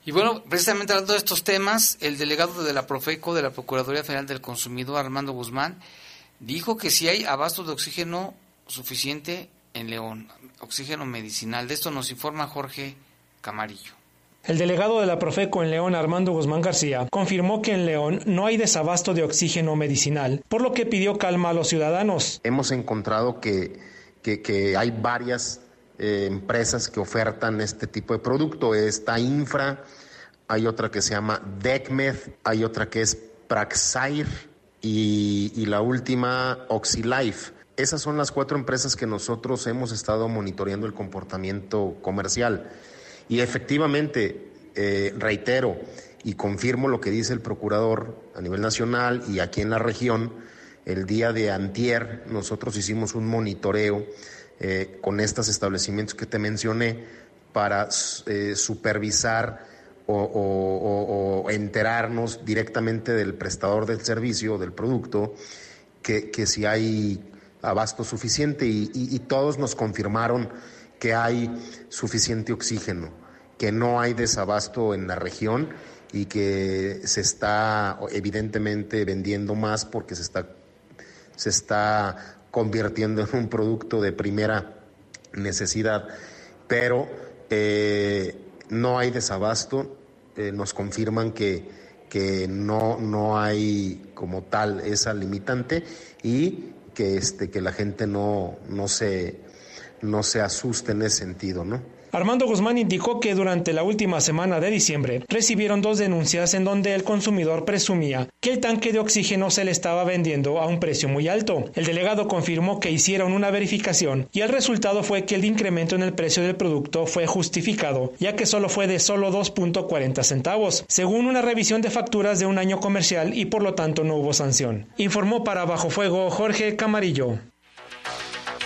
Y bueno, precisamente hablando de estos temas, el delegado de la Profeco de la Procuraduría Federal del Consumidor, Armando Guzmán, dijo que si hay abasto de oxígeno suficiente en León, oxígeno medicinal. De esto nos informa Jorge Camarillo. El delegado de la Profeco en León, Armando Guzmán García, confirmó que en León no hay desabasto de oxígeno medicinal, por lo que pidió calma a los ciudadanos. Hemos encontrado que, hay varias eh, empresas que ofertan este tipo de producto. Está Infra, hay otra que se llama DECMED, hay otra que es Praxair y, y la última OxyLife. Esas son las cuatro empresas que nosotros hemos estado monitoreando el comportamiento comercial. Y efectivamente, eh, reitero y confirmo lo que dice el procurador a nivel nacional y aquí en la región, el día de antier nosotros hicimos un monitoreo eh, con estos establecimientos que te mencioné para eh, supervisar o, enterarnos directamente del prestador del servicio, del producto, que, si hay abasto suficiente. Y todos nos confirmaron que hay suficiente oxígeno, que no hay desabasto en la región y que se está evidentemente vendiendo más porque se está, se está convirtiendo en un producto de primera necesidad. Pero eh, no hay desabasto, eh, nos confirman que, que no, no hay como tal esa limitante y que, este, que la gente no, no se no se asuste en ese sentido, ¿no? Armando Guzmán indicó que durante la última semana de diciembre recibieron dos denuncias en donde el consumidor presumía que el tanque de oxígeno se le estaba vendiendo a un precio muy alto. El delegado confirmó que hicieron una verificación y el resultado fue que el incremento en el precio del producto fue justificado, ya que solo fue de solo 2.40 centavos, según una revisión de facturas de un año comercial y por lo tanto no hubo sanción. Informó para Bajo Fuego Jorge Camarillo.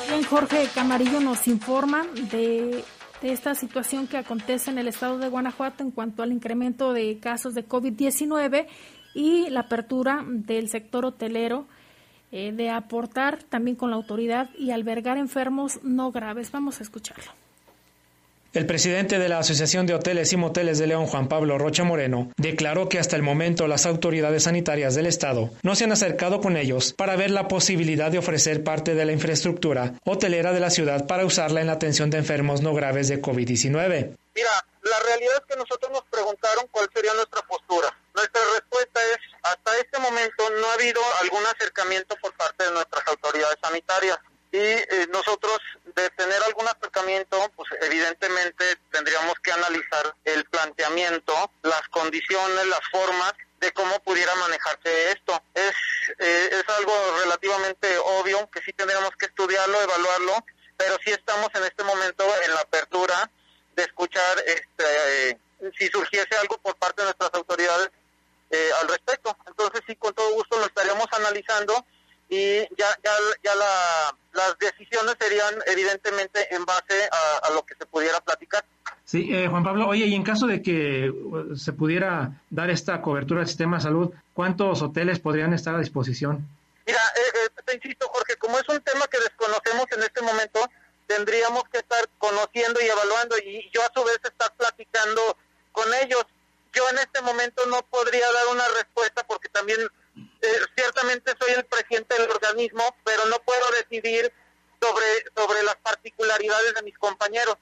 Bien, Jorge Camarillo nos informa de, esta situación que acontece en el estado de Guanajuato en cuanto al incremento de casos de COVID-19 y la apertura del sector hotelero eh, de aportar también con la autoridad y albergar enfermos no graves. Vamos a escucharlo. El presidente de la Asociación de Hoteles y Moteles de León, Juan Pablo Rocha Moreno, declaró que hasta el momento las autoridades sanitarias del Estado no se han acercado con ellos para ver la posibilidad de ofrecer parte de la infraestructura hotelera de la ciudad para usarla en la atención de enfermos no graves de COVID-19. Mira, la realidad es que nosotros nos preguntaron cuál sería nuestra postura. Nuestra respuesta es, hasta este momento no ha habido algún acercamiento por parte de nuestras autoridades sanitarias y eh, nosotros de tener algún acercamiento, pues evidentemente tendríamos que analizar el planteamiento, las condiciones, las formas de cómo pudiera manejarse esto. Es, eh, es algo relativamente obvio que sí tendríamos que estudiarlo, evaluarlo, pero sí estamos en este momento en la apertura de escuchar este, si surgiese algo por parte de nuestras autoridades eh, al respecto. Entonces sí, con todo gusto lo estaríamos analizando y ya, ya, ya la, las decisiones serían evidentemente en base a, a lo que se pudiera platicar. Sí, eh, Juan Pablo, oye, y en caso de que uh, se pudiera dar esta cobertura al sistema de salud, ¿cuántos hoteles podrían estar a disposición? Mira, eh, eh, te insisto, Jorge, como es un tema que desconocemos en este momento, tendríamos que estar conociendo y evaluando y yo a su vez estar platicando con ellos. Yo en este momento no podría dar una respuesta porque también eh, ciertamente soy el presidente del organismo, pero no puedo decidir sobre, sobre las particularidades de mis compañeros.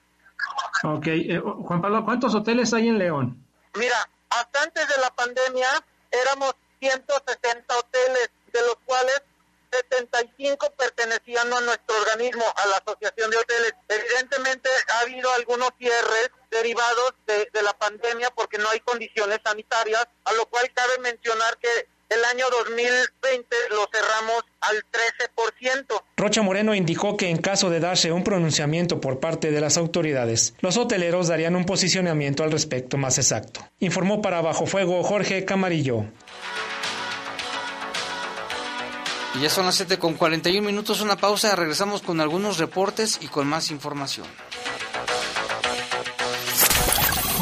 Ok, eh, Juan Pablo, ¿cuántos hoteles hay en León? Mira, hasta antes de la pandemia éramos 160 hoteles, de los cuales 75 pertenecían a nuestro organismo, a la Asociación de Hoteles. Evidentemente ha habido algunos cierres derivados de, de la pandemia porque no hay condiciones sanitarias, a lo cual cabe mencionar que el año 2020 lo cerramos al 13%. Rocha Moreno indicó que en caso de darse un pronunciamiento por parte de las autoridades, los hoteleros darían un posicionamiento al respecto más exacto. Informó para Bajo Fuego Jorge Camarillo. Y ya son las 7 con 41 minutos, una pausa, regresamos con algunos reportes y con más información.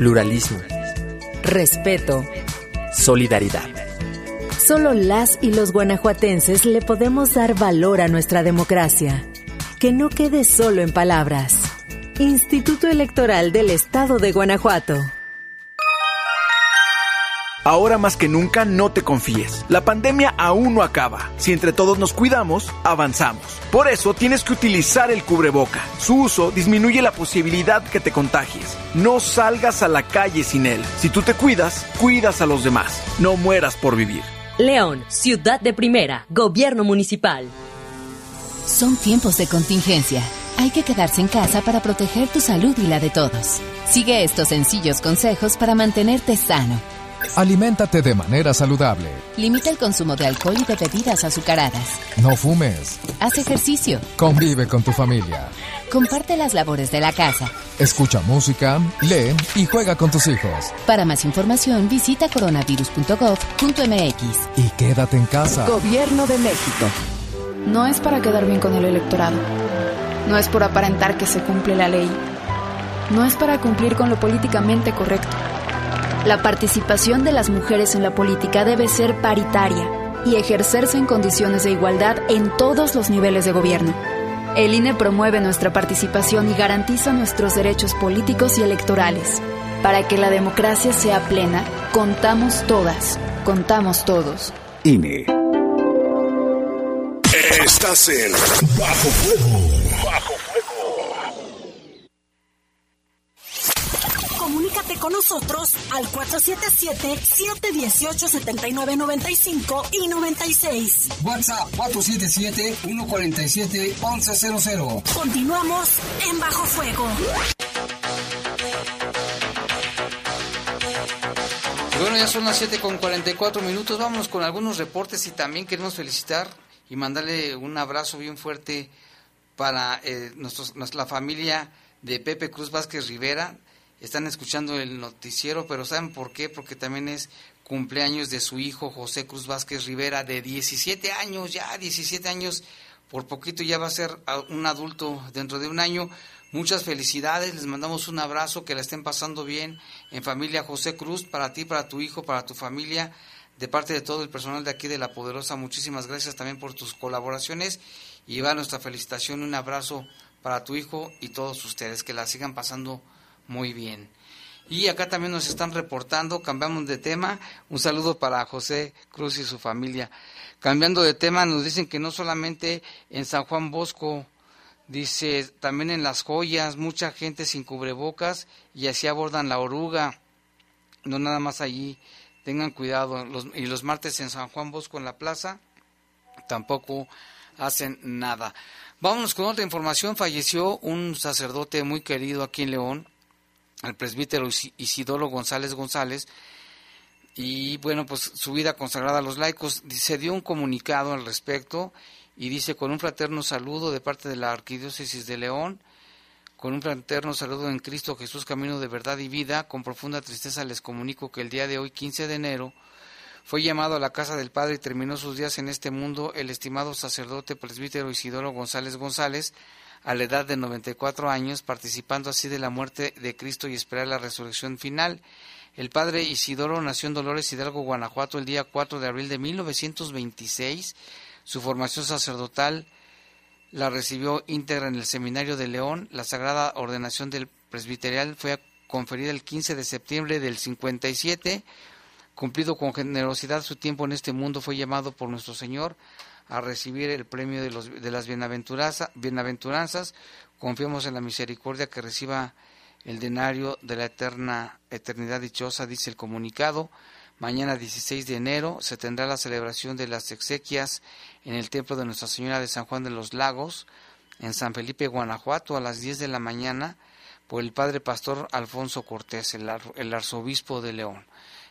Pluralismo. Respeto. Solidaridad. Solo las y los guanajuatenses le podemos dar valor a nuestra democracia. Que no quede solo en palabras. Instituto Electoral del Estado de Guanajuato. Ahora más que nunca no te confíes. La pandemia aún no acaba. Si entre todos nos cuidamos, avanzamos. Por eso tienes que utilizar el cubreboca. Su uso disminuye la posibilidad que te contagies. No salgas a la calle sin él. Si tú te cuidas, cuidas a los demás. No mueras por vivir. León, ciudad de primera, gobierno municipal. Son tiempos de contingencia. Hay que quedarse en casa para proteger tu salud y la de todos. Sigue estos sencillos consejos para mantenerte sano. Aliméntate de manera saludable. Limita el consumo de alcohol y de bebidas azucaradas. No fumes. Haz ejercicio. Convive con tu familia. Comparte las labores de la casa. Escucha música, lee y juega con tus hijos. Para más información visita coronavirus.gov.mx. Y quédate en casa. Gobierno de México. No es para quedar bien con el electorado. No es por aparentar que se cumple la ley. No es para cumplir con lo políticamente correcto. La participación de las mujeres en la política debe ser paritaria y ejercerse en condiciones de igualdad en todos los niveles de gobierno. El INE promueve nuestra participación y garantiza nuestros derechos políticos y electorales. Para que la democracia sea plena, contamos todas, contamos todos. INE. Estás en Bajo Fuego. Bajo con nosotros al 477-718-7995 y 96. WhatsApp 477-147-1100. Continuamos en Bajo Fuego. Bueno, ya son las 7 con 44 minutos. Vámonos con algunos reportes y también queremos felicitar y mandarle un abrazo bien fuerte para eh, nuestros, la familia de Pepe Cruz Vázquez Rivera. Están escuchando el noticiero, pero ¿saben por qué? Porque también es cumpleaños de su hijo José Cruz Vázquez Rivera, de 17 años, ya 17 años, por poquito ya va a ser un adulto dentro de un año. Muchas felicidades, les mandamos un abrazo, que la estén pasando bien en familia José Cruz, para ti, para tu hijo, para tu familia, de parte de todo el personal de aquí de La Poderosa. Muchísimas gracias también por tus colaboraciones y va nuestra felicitación, un abrazo para tu hijo y todos ustedes, que la sigan pasando muy bien. Y acá también nos están reportando, cambiamos de tema, un saludo para José Cruz y su familia. Cambiando de tema, nos dicen que no solamente en San Juan Bosco, Dice, también en las joyas, mucha gente sin cubrebocas y así abordan la oruga. No nada más allí, tengan cuidado. y los martes en San Juan Bosco en la plaza tampoco hacen nada. Vámonos con otra información. Falleció un sacerdote muy querido aquí en León, el presbítero Isidoro González González. Y bueno, pues su vida consagrada a los laicos. Se dio un comunicado al respecto y dice con un fraterno saludo de parte de la Arquidiócesis de León, con un fraterno saludo en Cristo Jesús, camino de verdad y vida, con profunda tristeza les comunico que el día de hoy, 15 de enero, fue llamado a la casa del Padre y terminó sus días en este mundo el estimado sacerdote presbítero Isidoro González González, a la edad de 94 años, participando así de la muerte de Cristo y esperar la resurrección final. El padre Isidoro nació en Dolores Hidalgo, Guanajuato, el día 4 de abril de 1926 su formación sacerdotal la recibió íntegra en el Seminario de León. La sagrada ordenación del presbiterial fue conferida el 15 de septiembre del 57. Cumplido con generosidad su tiempo en este mundo, fue llamado por nuestro Señor a recibir el premio de, los, de las bienaventuranzas. Confiamos en la misericordia que reciba el denario de la eterna eternidad dichosa, dice el comunicado. Mañana 16 de enero se tendrá la celebración de las exequias en el Templo de Nuestra Señora de San Juan de los Lagos, en San Felipe, Guanajuato, a las 10 de la mañana, por el Padre Pastor Alfonso Cortés, el, el arzobispo de León.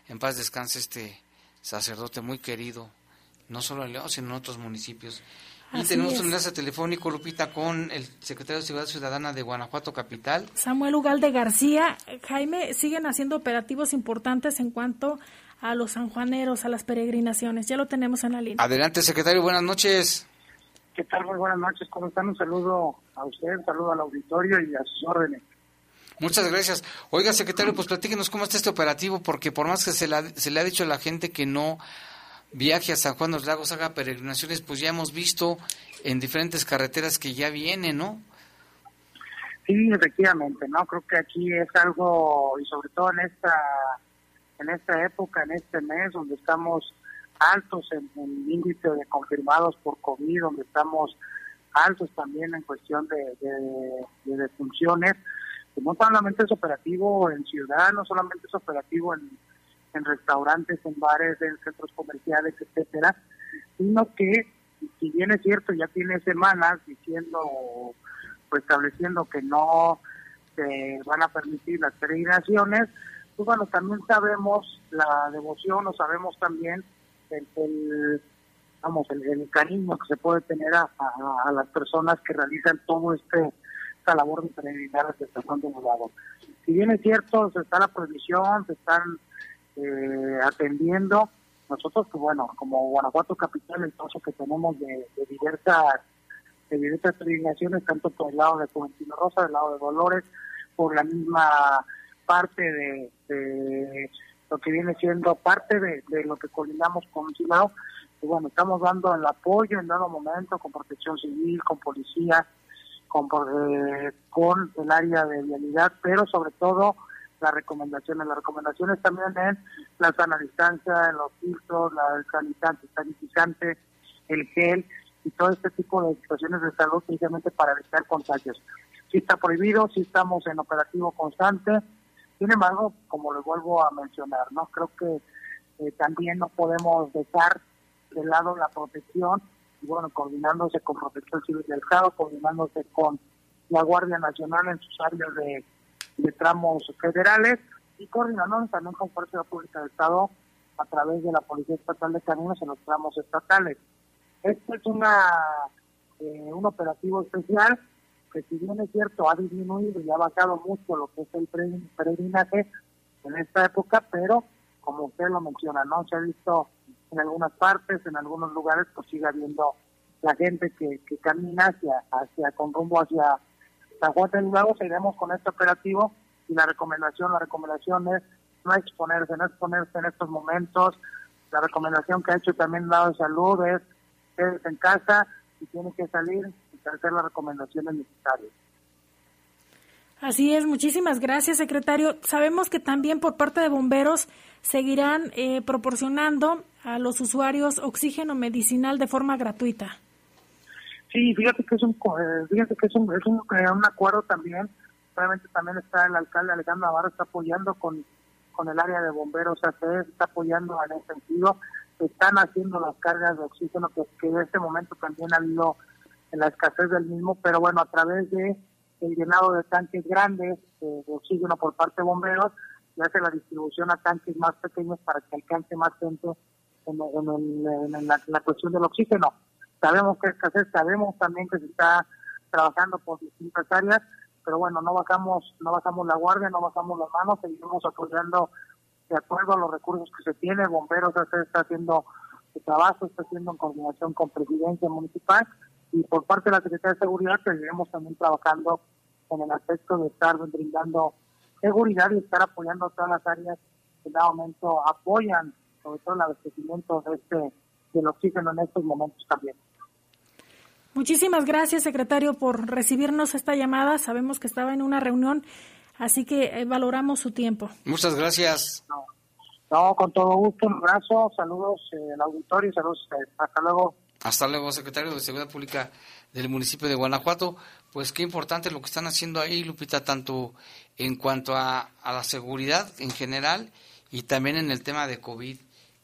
En paz descanse este sacerdote muy querido, no solo en León, sino en otros municipios. y tenemos un enlace telefónico, Lupita, con el secretario de Seguridad Ciudadana de Guanajuato Capital. Samuel Ugalde García. Jaime, siguen haciendo operativos importantes en cuanto a los sanjuaneros, a las peregrinaciones. Ya lo tenemos en la línea. Adelante, secretario, buenas noches. ¿Qué tal? Muy buenas noches. ¿Cómo están? Un saludo a usted, un saludo al auditorio y a sus órdenes. Muchas gracias. Oiga, secretario, pues platíquenos cómo está este operativo, porque por más que se, se le ha dicho a la gente que no viaje a San Juan de los Lagos, haga peregrinaciones, pues ya hemos visto en diferentes carreteras que ya viene, ¿no? Sí, efectivamente, ¿no? Creo que aquí es algo, y sobre todo en esta en esta época, en este mes, donde estamos altos en, el índice de confirmados por COVID, donde estamos altos también en cuestión de, de, defunciones, pues no solamente es operativo en ciudad, no solamente es operativo en, en restaurantes, en bares, en centros comerciales, etcétera, sino que, si bien es cierto, ya tiene semanas diciendo, pues estableciendo que no se van a permitir las peregrinaciones, pues bueno, también sabemos la devoción o sabemos también el, vamos, el, cariño que se puede tener a, las personas que realizan todo este esta labor de peregrinar hacia San Juan de. Si bien es cierto, se está la prohibición, se están eh, atendiendo, nosotros, pues bueno, como Guanajuato Capital, el paso que tenemos de, diversas de diversas peregrinaciones, tanto por el lado de Juventino Rosa, del lado de Dolores, por la misma parte de, lo que viene siendo parte de, lo que coordinamos con Silao. Y bueno, estamos dando el apoyo en dado momento con protección civil, con policía, con, eh, con el área de vialidad, pero sobre todo las recomendaciones. Las recomendaciones también en la sana distancia, los filtros, la, sanitante, sanitizante, el gel y todo este tipo de situaciones de salud precisamente para evitar contagios. Sí está prohibido, sí estamos en operativo constante, sin embargo, como le vuelvo a mencionar, no creo que eh, también no podemos dejar de lado la protección y bueno, coordinándose con Protección Civil del Estado, coordinándose con la Guardia Nacional en sus áreas de, tramos federales y coordinándose también con Fuerza Pública del Estado a través de la Policía Estatal de Caminos en los tramos estatales. Este es una eh, un operativo especial que si bien es cierto ha disminuido y ha bajado mucho lo que es el peregrinaje en esta época, pero como usted lo menciona, ¿no? Se ha visto en algunas partes, en algunos lugares, pues sigue habiendo la gente que, que camina hacia, hacia, con rumbo hacia San Juan del Lago, seguiremos con este operativo y la recomendación, la recomendación es no exponerse, no exponerse en estos momentos. La recomendación que ha hecho también el lado de salud es quédese en casa y tiene que salir y hacer las recomendaciones necesarias. Así es, muchísimas gracias, secretario. Sabemos que también por parte de bomberos seguirán eh, proporcionando a los usuarios oxígeno medicinal de forma gratuita. Sí, fíjate que es un, eh, fíjate que es un, es un, eh, un acuerdo también. Realmente también está el alcalde Alejandro Navarro está apoyando con, con el área de bomberos, o está apoyando en ese sentido. Están haciendo las cargas de oxígeno que, que en este momento también ha habido en la escasez del mismo, pero bueno, a través de el llenado de tanques grandes de oxígeno por parte de bomberos y hace la distribución a tanques más pequeños para que alcance más gente en, la, cuestión del oxígeno. Sabemos que es escasez, sabemos también que se está trabajando por distintas áreas, pero bueno, no bajamos, no bajamos la guardia, no bajamos las manos, seguimos apoyando de acuerdo a los recursos que se tiene, bomberos está haciendo su trabajo, está haciendo en coordinación con presidencia municipal y por parte de la Secretaría de Seguridad seguiremos también trabajando en el aspecto de estar brindando seguridad y estar apoyando todas las áreas que en este momento apoyan sobre todo el abastecimiento de este del oxígeno en estos momentos también. Muchísimas gracias, secretario, por recibirnos esta llamada. Sabemos que estaba en una reunión, así que eh, valoramos su tiempo. Muchas gracias. No, con todo gusto, un abrazo, saludos eh, al auditorio, saludos, eh, hasta luego. Hasta luego, secretario de Seguridad Pública del municipio de Guanajuato. Pues qué importante lo que están haciendo ahí, Lupita, tanto en cuanto a, a la seguridad en general y también en el tema de COVID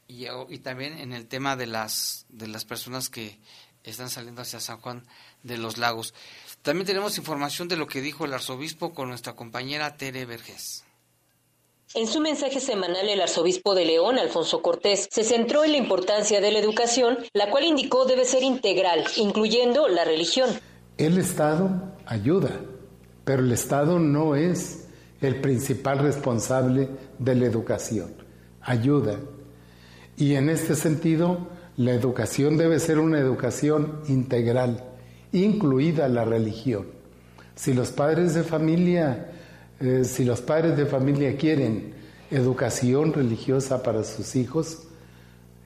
y, y, también en el tema de las, de las personas que están saliendo hacia San Juan de los Lagos. También tenemos información de lo que dijo el arzobispo con nuestra compañera Tere Vergés. En su mensaje semanal, el arzobispo de León, Alfonso Cortés, se centró en la importancia de la educación, la cual indicó debe ser integral, incluyendo la religión. El Estado ayuda, pero el Estado no es el principal responsable de la educación. Ayuda. Y en este sentido, la educación debe ser una educación integral, incluida la religión. Si los padres de familia eh, si los padres de familia quieren educación religiosa para sus hijos,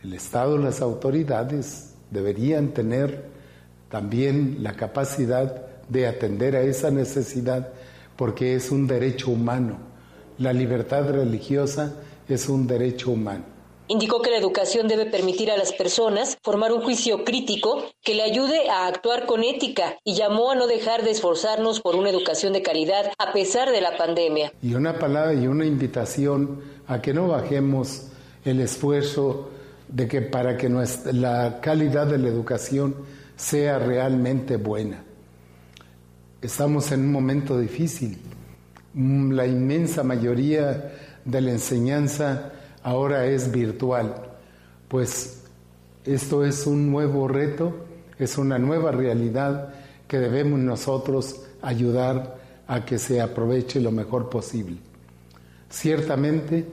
el Estado, las autoridades deberían tener también la capacidad de atender a esa necesidad porque es un derecho humano. La libertad religiosa es un derecho humano. Indicó que la educación debe permitir a las personas formar un juicio crítico que le ayude a actuar con ética y llamó a no dejar de esforzarnos por una educación de calidad a pesar de la pandemia. Y una palabra y una invitación a que no bajemos el esfuerzo de que para que la calidad de la educación sea realmente buena. Estamos en un momento difícil. La inmensa mayoría de la enseñanza ahora es virtual. Pues esto es un nuevo reto, es una nueva realidad que debemos nosotros ayudar a que se aproveche lo mejor posible. Ciertamente,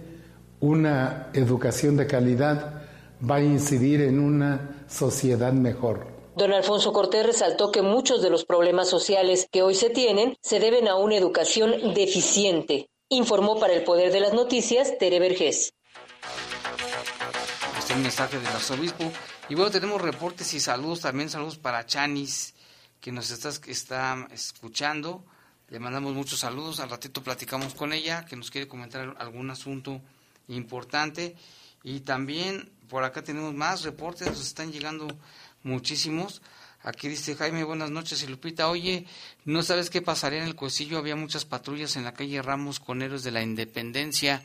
una educación de calidad va a incidir en una sociedad mejor. Don Alfonso Cortés resaltó que muchos de los problemas sociales que hoy se tienen se deben a una educación deficiente. Informó para el Poder de las Noticias Tere Vergés mensaje del arzobispo. Y bueno, tenemos reportes y saludos, también saludos para Chanis, que nos está, está escuchando. Le mandamos muchos saludos. Al ratito platicamos con ella, que nos quiere comentar algún asunto importante. Y también por acá tenemos más reportes, nos están llegando muchísimos. Aquí dice Jaime, buenas noches, y Lupita, oye, ¿no sabes qué pasaría en el Cuecillo? Había muchas patrullas en la calle Ramos con héroes de la Independencia.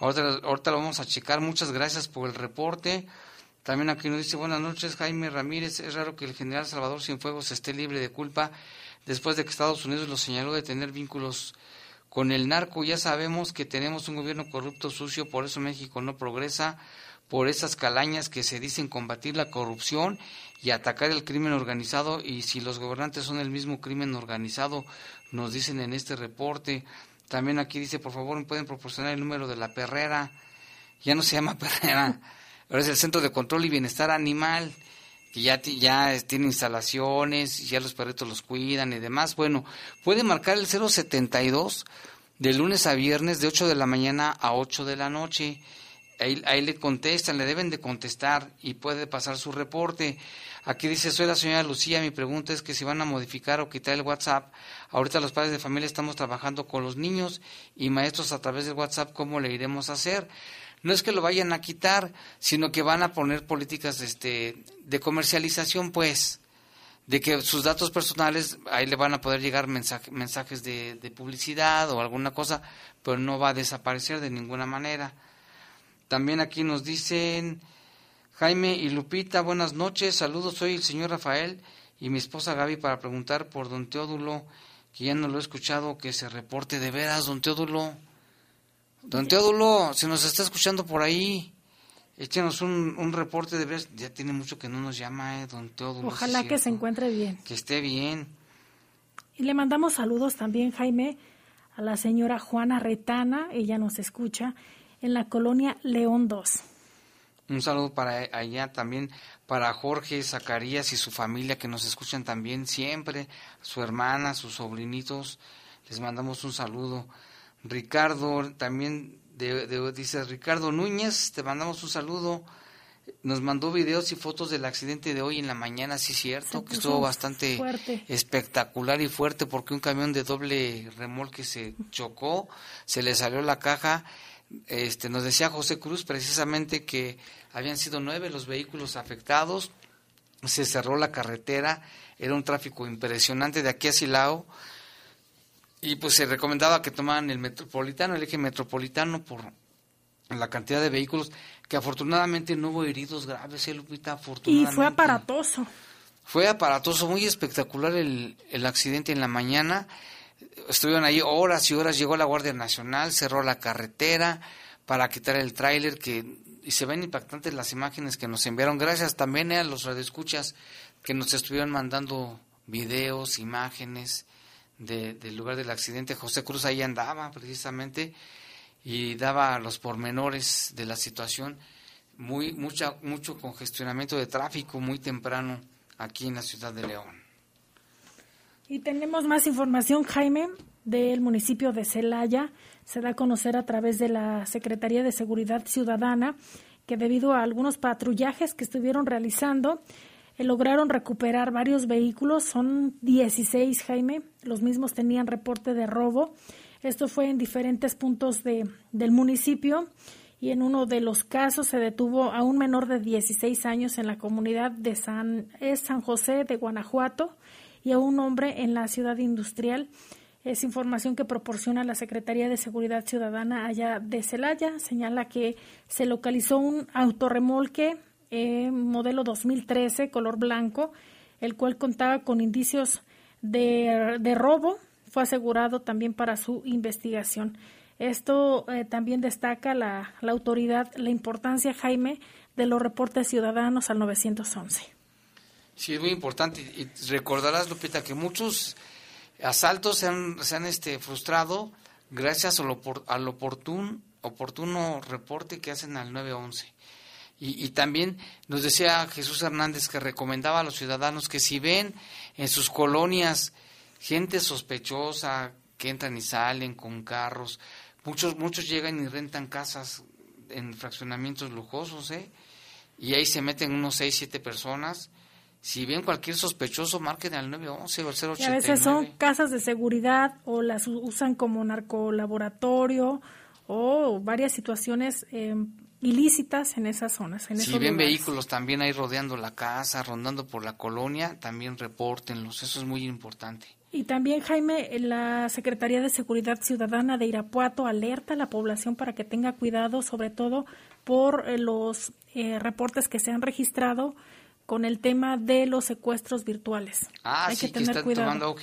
Ahorita, ahorita lo vamos a checar. Muchas gracias por el reporte. También aquí nos dice, buenas noches, Jaime Ramírez. Es raro que el general Salvador Cienfuegos esté libre de culpa después de que Estados Unidos lo señaló de tener vínculos con el narco. Ya sabemos que tenemos un gobierno corrupto, sucio, por eso México no progresa por esas calañas que se dicen combatir la corrupción y atacar el crimen organizado y si los gobernantes son el mismo crimen organizado, nos dicen en este reporte. También aquí dice, por favor, me pueden proporcionar el número de la perrera. Ya no se llama perrera, ahora es el Centro de Control y Bienestar Animal, que ya, ya tiene instalaciones, ya los perritos los cuidan y demás. Bueno, puede marcar el 072 de lunes a viernes de 8 de la mañana a 8 de la noche ahí, le contestan, le deben de contestar y puede pasar su reporte. Aquí dice, soy la señora Lucía, mi pregunta es que si van a modificar o quitar el WhatsApp. Ahorita los padres de familia estamos trabajando con los niños y maestros a través del WhatsApp, ¿cómo le iremos a hacer? No es que lo vayan a quitar, sino que van a poner políticas este, de comercialización, pues, de que sus datos personales, ahí le van a poder llegar mensajes de, de publicidad o alguna cosa, pero no va a desaparecer de ninguna manera. También aquí nos dicen Jaime y Lupita, buenas noches, saludos, soy el señor Rafael y mi esposa Gaby para preguntar por don Teodulo, que ya no lo he escuchado, que se reporte de veras, don Teodulo. Don Teodulo, se nos está escuchando por ahí. Échenos un, un reporte de veras. Ya tiene mucho que no nos llama, eh, don Teodulo. Ojalá que se encuentre bien. Que esté bien. Y le mandamos saludos también, Jaime, a la señora Juana Retana, ella nos escucha, en la colonia León 2. Un saludo para allá también, para Jorge, Zacarías y su familia que nos escuchan también siempre, su hermana, sus sobrinitos, les mandamos un saludo. Ricardo, también dice Ricardo Núñez, te mandamos un saludo. Nos mandó videos y fotos del accidente de hoy en la mañana, sí cierto, que estuvo bastante espectacular y fuerte porque un camión de doble remolque se chocó, se le salió la caja este, nos decía José Cruz precisamente que habían sido nueve los vehículos afectados, se cerró la carretera, era un tráfico impresionante de aquí a Silao y pues se recomendaba que tomaran el metropolitano, el eje metropolitano por la cantidad de vehículos, que afortunadamente no hubo heridos graves, ¿eh, Lupita? Afortunadamente. Y fue aparatoso. Fue aparatoso, muy espectacular el, el accidente en la mañana estuvieron ahí horas y horas, llegó la Guardia Nacional, cerró la carretera para quitar el tráiler que y se ven impactantes las imágenes que nos enviaron. Gracias también a los radioescuchas que nos estuvieron mandando videos, imágenes de, del lugar del accidente. José Cruz ahí andaba precisamente y daba los pormenores de la situación. Muy, mucha, mucho congestionamiento de tráfico muy temprano aquí en la ciudad de León. Y tenemos más información, Jaime, del municipio de Celaya. Se da a conocer a través de la Secretaría de Seguridad Ciudadana que debido a algunos patrullajes que estuvieron realizando, eh, lograron recuperar varios vehículos. Son 16, Jaime. Los mismos tenían reporte de robo. Esto fue en diferentes puntos de, del municipio y en uno de los casos se detuvo a un menor de 16 años en la comunidad de San, es San José de Guanajuato y a un hombre en la ciudad industrial. Es información que proporciona la Secretaría de Seguridad Ciudadana allá de Celaya. Señala que se localizó un autorremolque eh, modelo 2013, color blanco, el cual contaba con indicios de, de robo. Fue asegurado también para su investigación. Esto eh, también destaca la, la autoridad, la importancia, Jaime, de los reportes ciudadanos al 911. Sí, es muy importante. Y recordarás, Lupita, que muchos asaltos se han, se han este, frustrado gracias al, al oportun, oportuno reporte que hacen al 911. Y, y, también nos decía Jesús Hernández que recomendaba a los ciudadanos que si ven en sus colonias gente sospechosa que entran y salen con carros, muchos, muchos llegan y rentan casas en fraccionamientos lujosos, ¿eh? y ahí se meten unos seis, siete personas, Si ven cualquier sospechoso, marquen al 911 o al 089. Y a veces son casas de seguridad o las usan como narcolaboratorio o varias situaciones eh, ilícitas en esas zonas. En si ven vehículos también ahí rodeando la casa, rondando por la colonia, también repórtenlos. Eso es muy importante. Y también, Jaime, la Secretaría de Seguridad Ciudadana de Irapuato alerta a la población para que tenga cuidado, sobre todo por eh, los eh, reportes que se han registrado con el tema de los secuestros virtuales. Ah, Hay sí, que tener cuidado.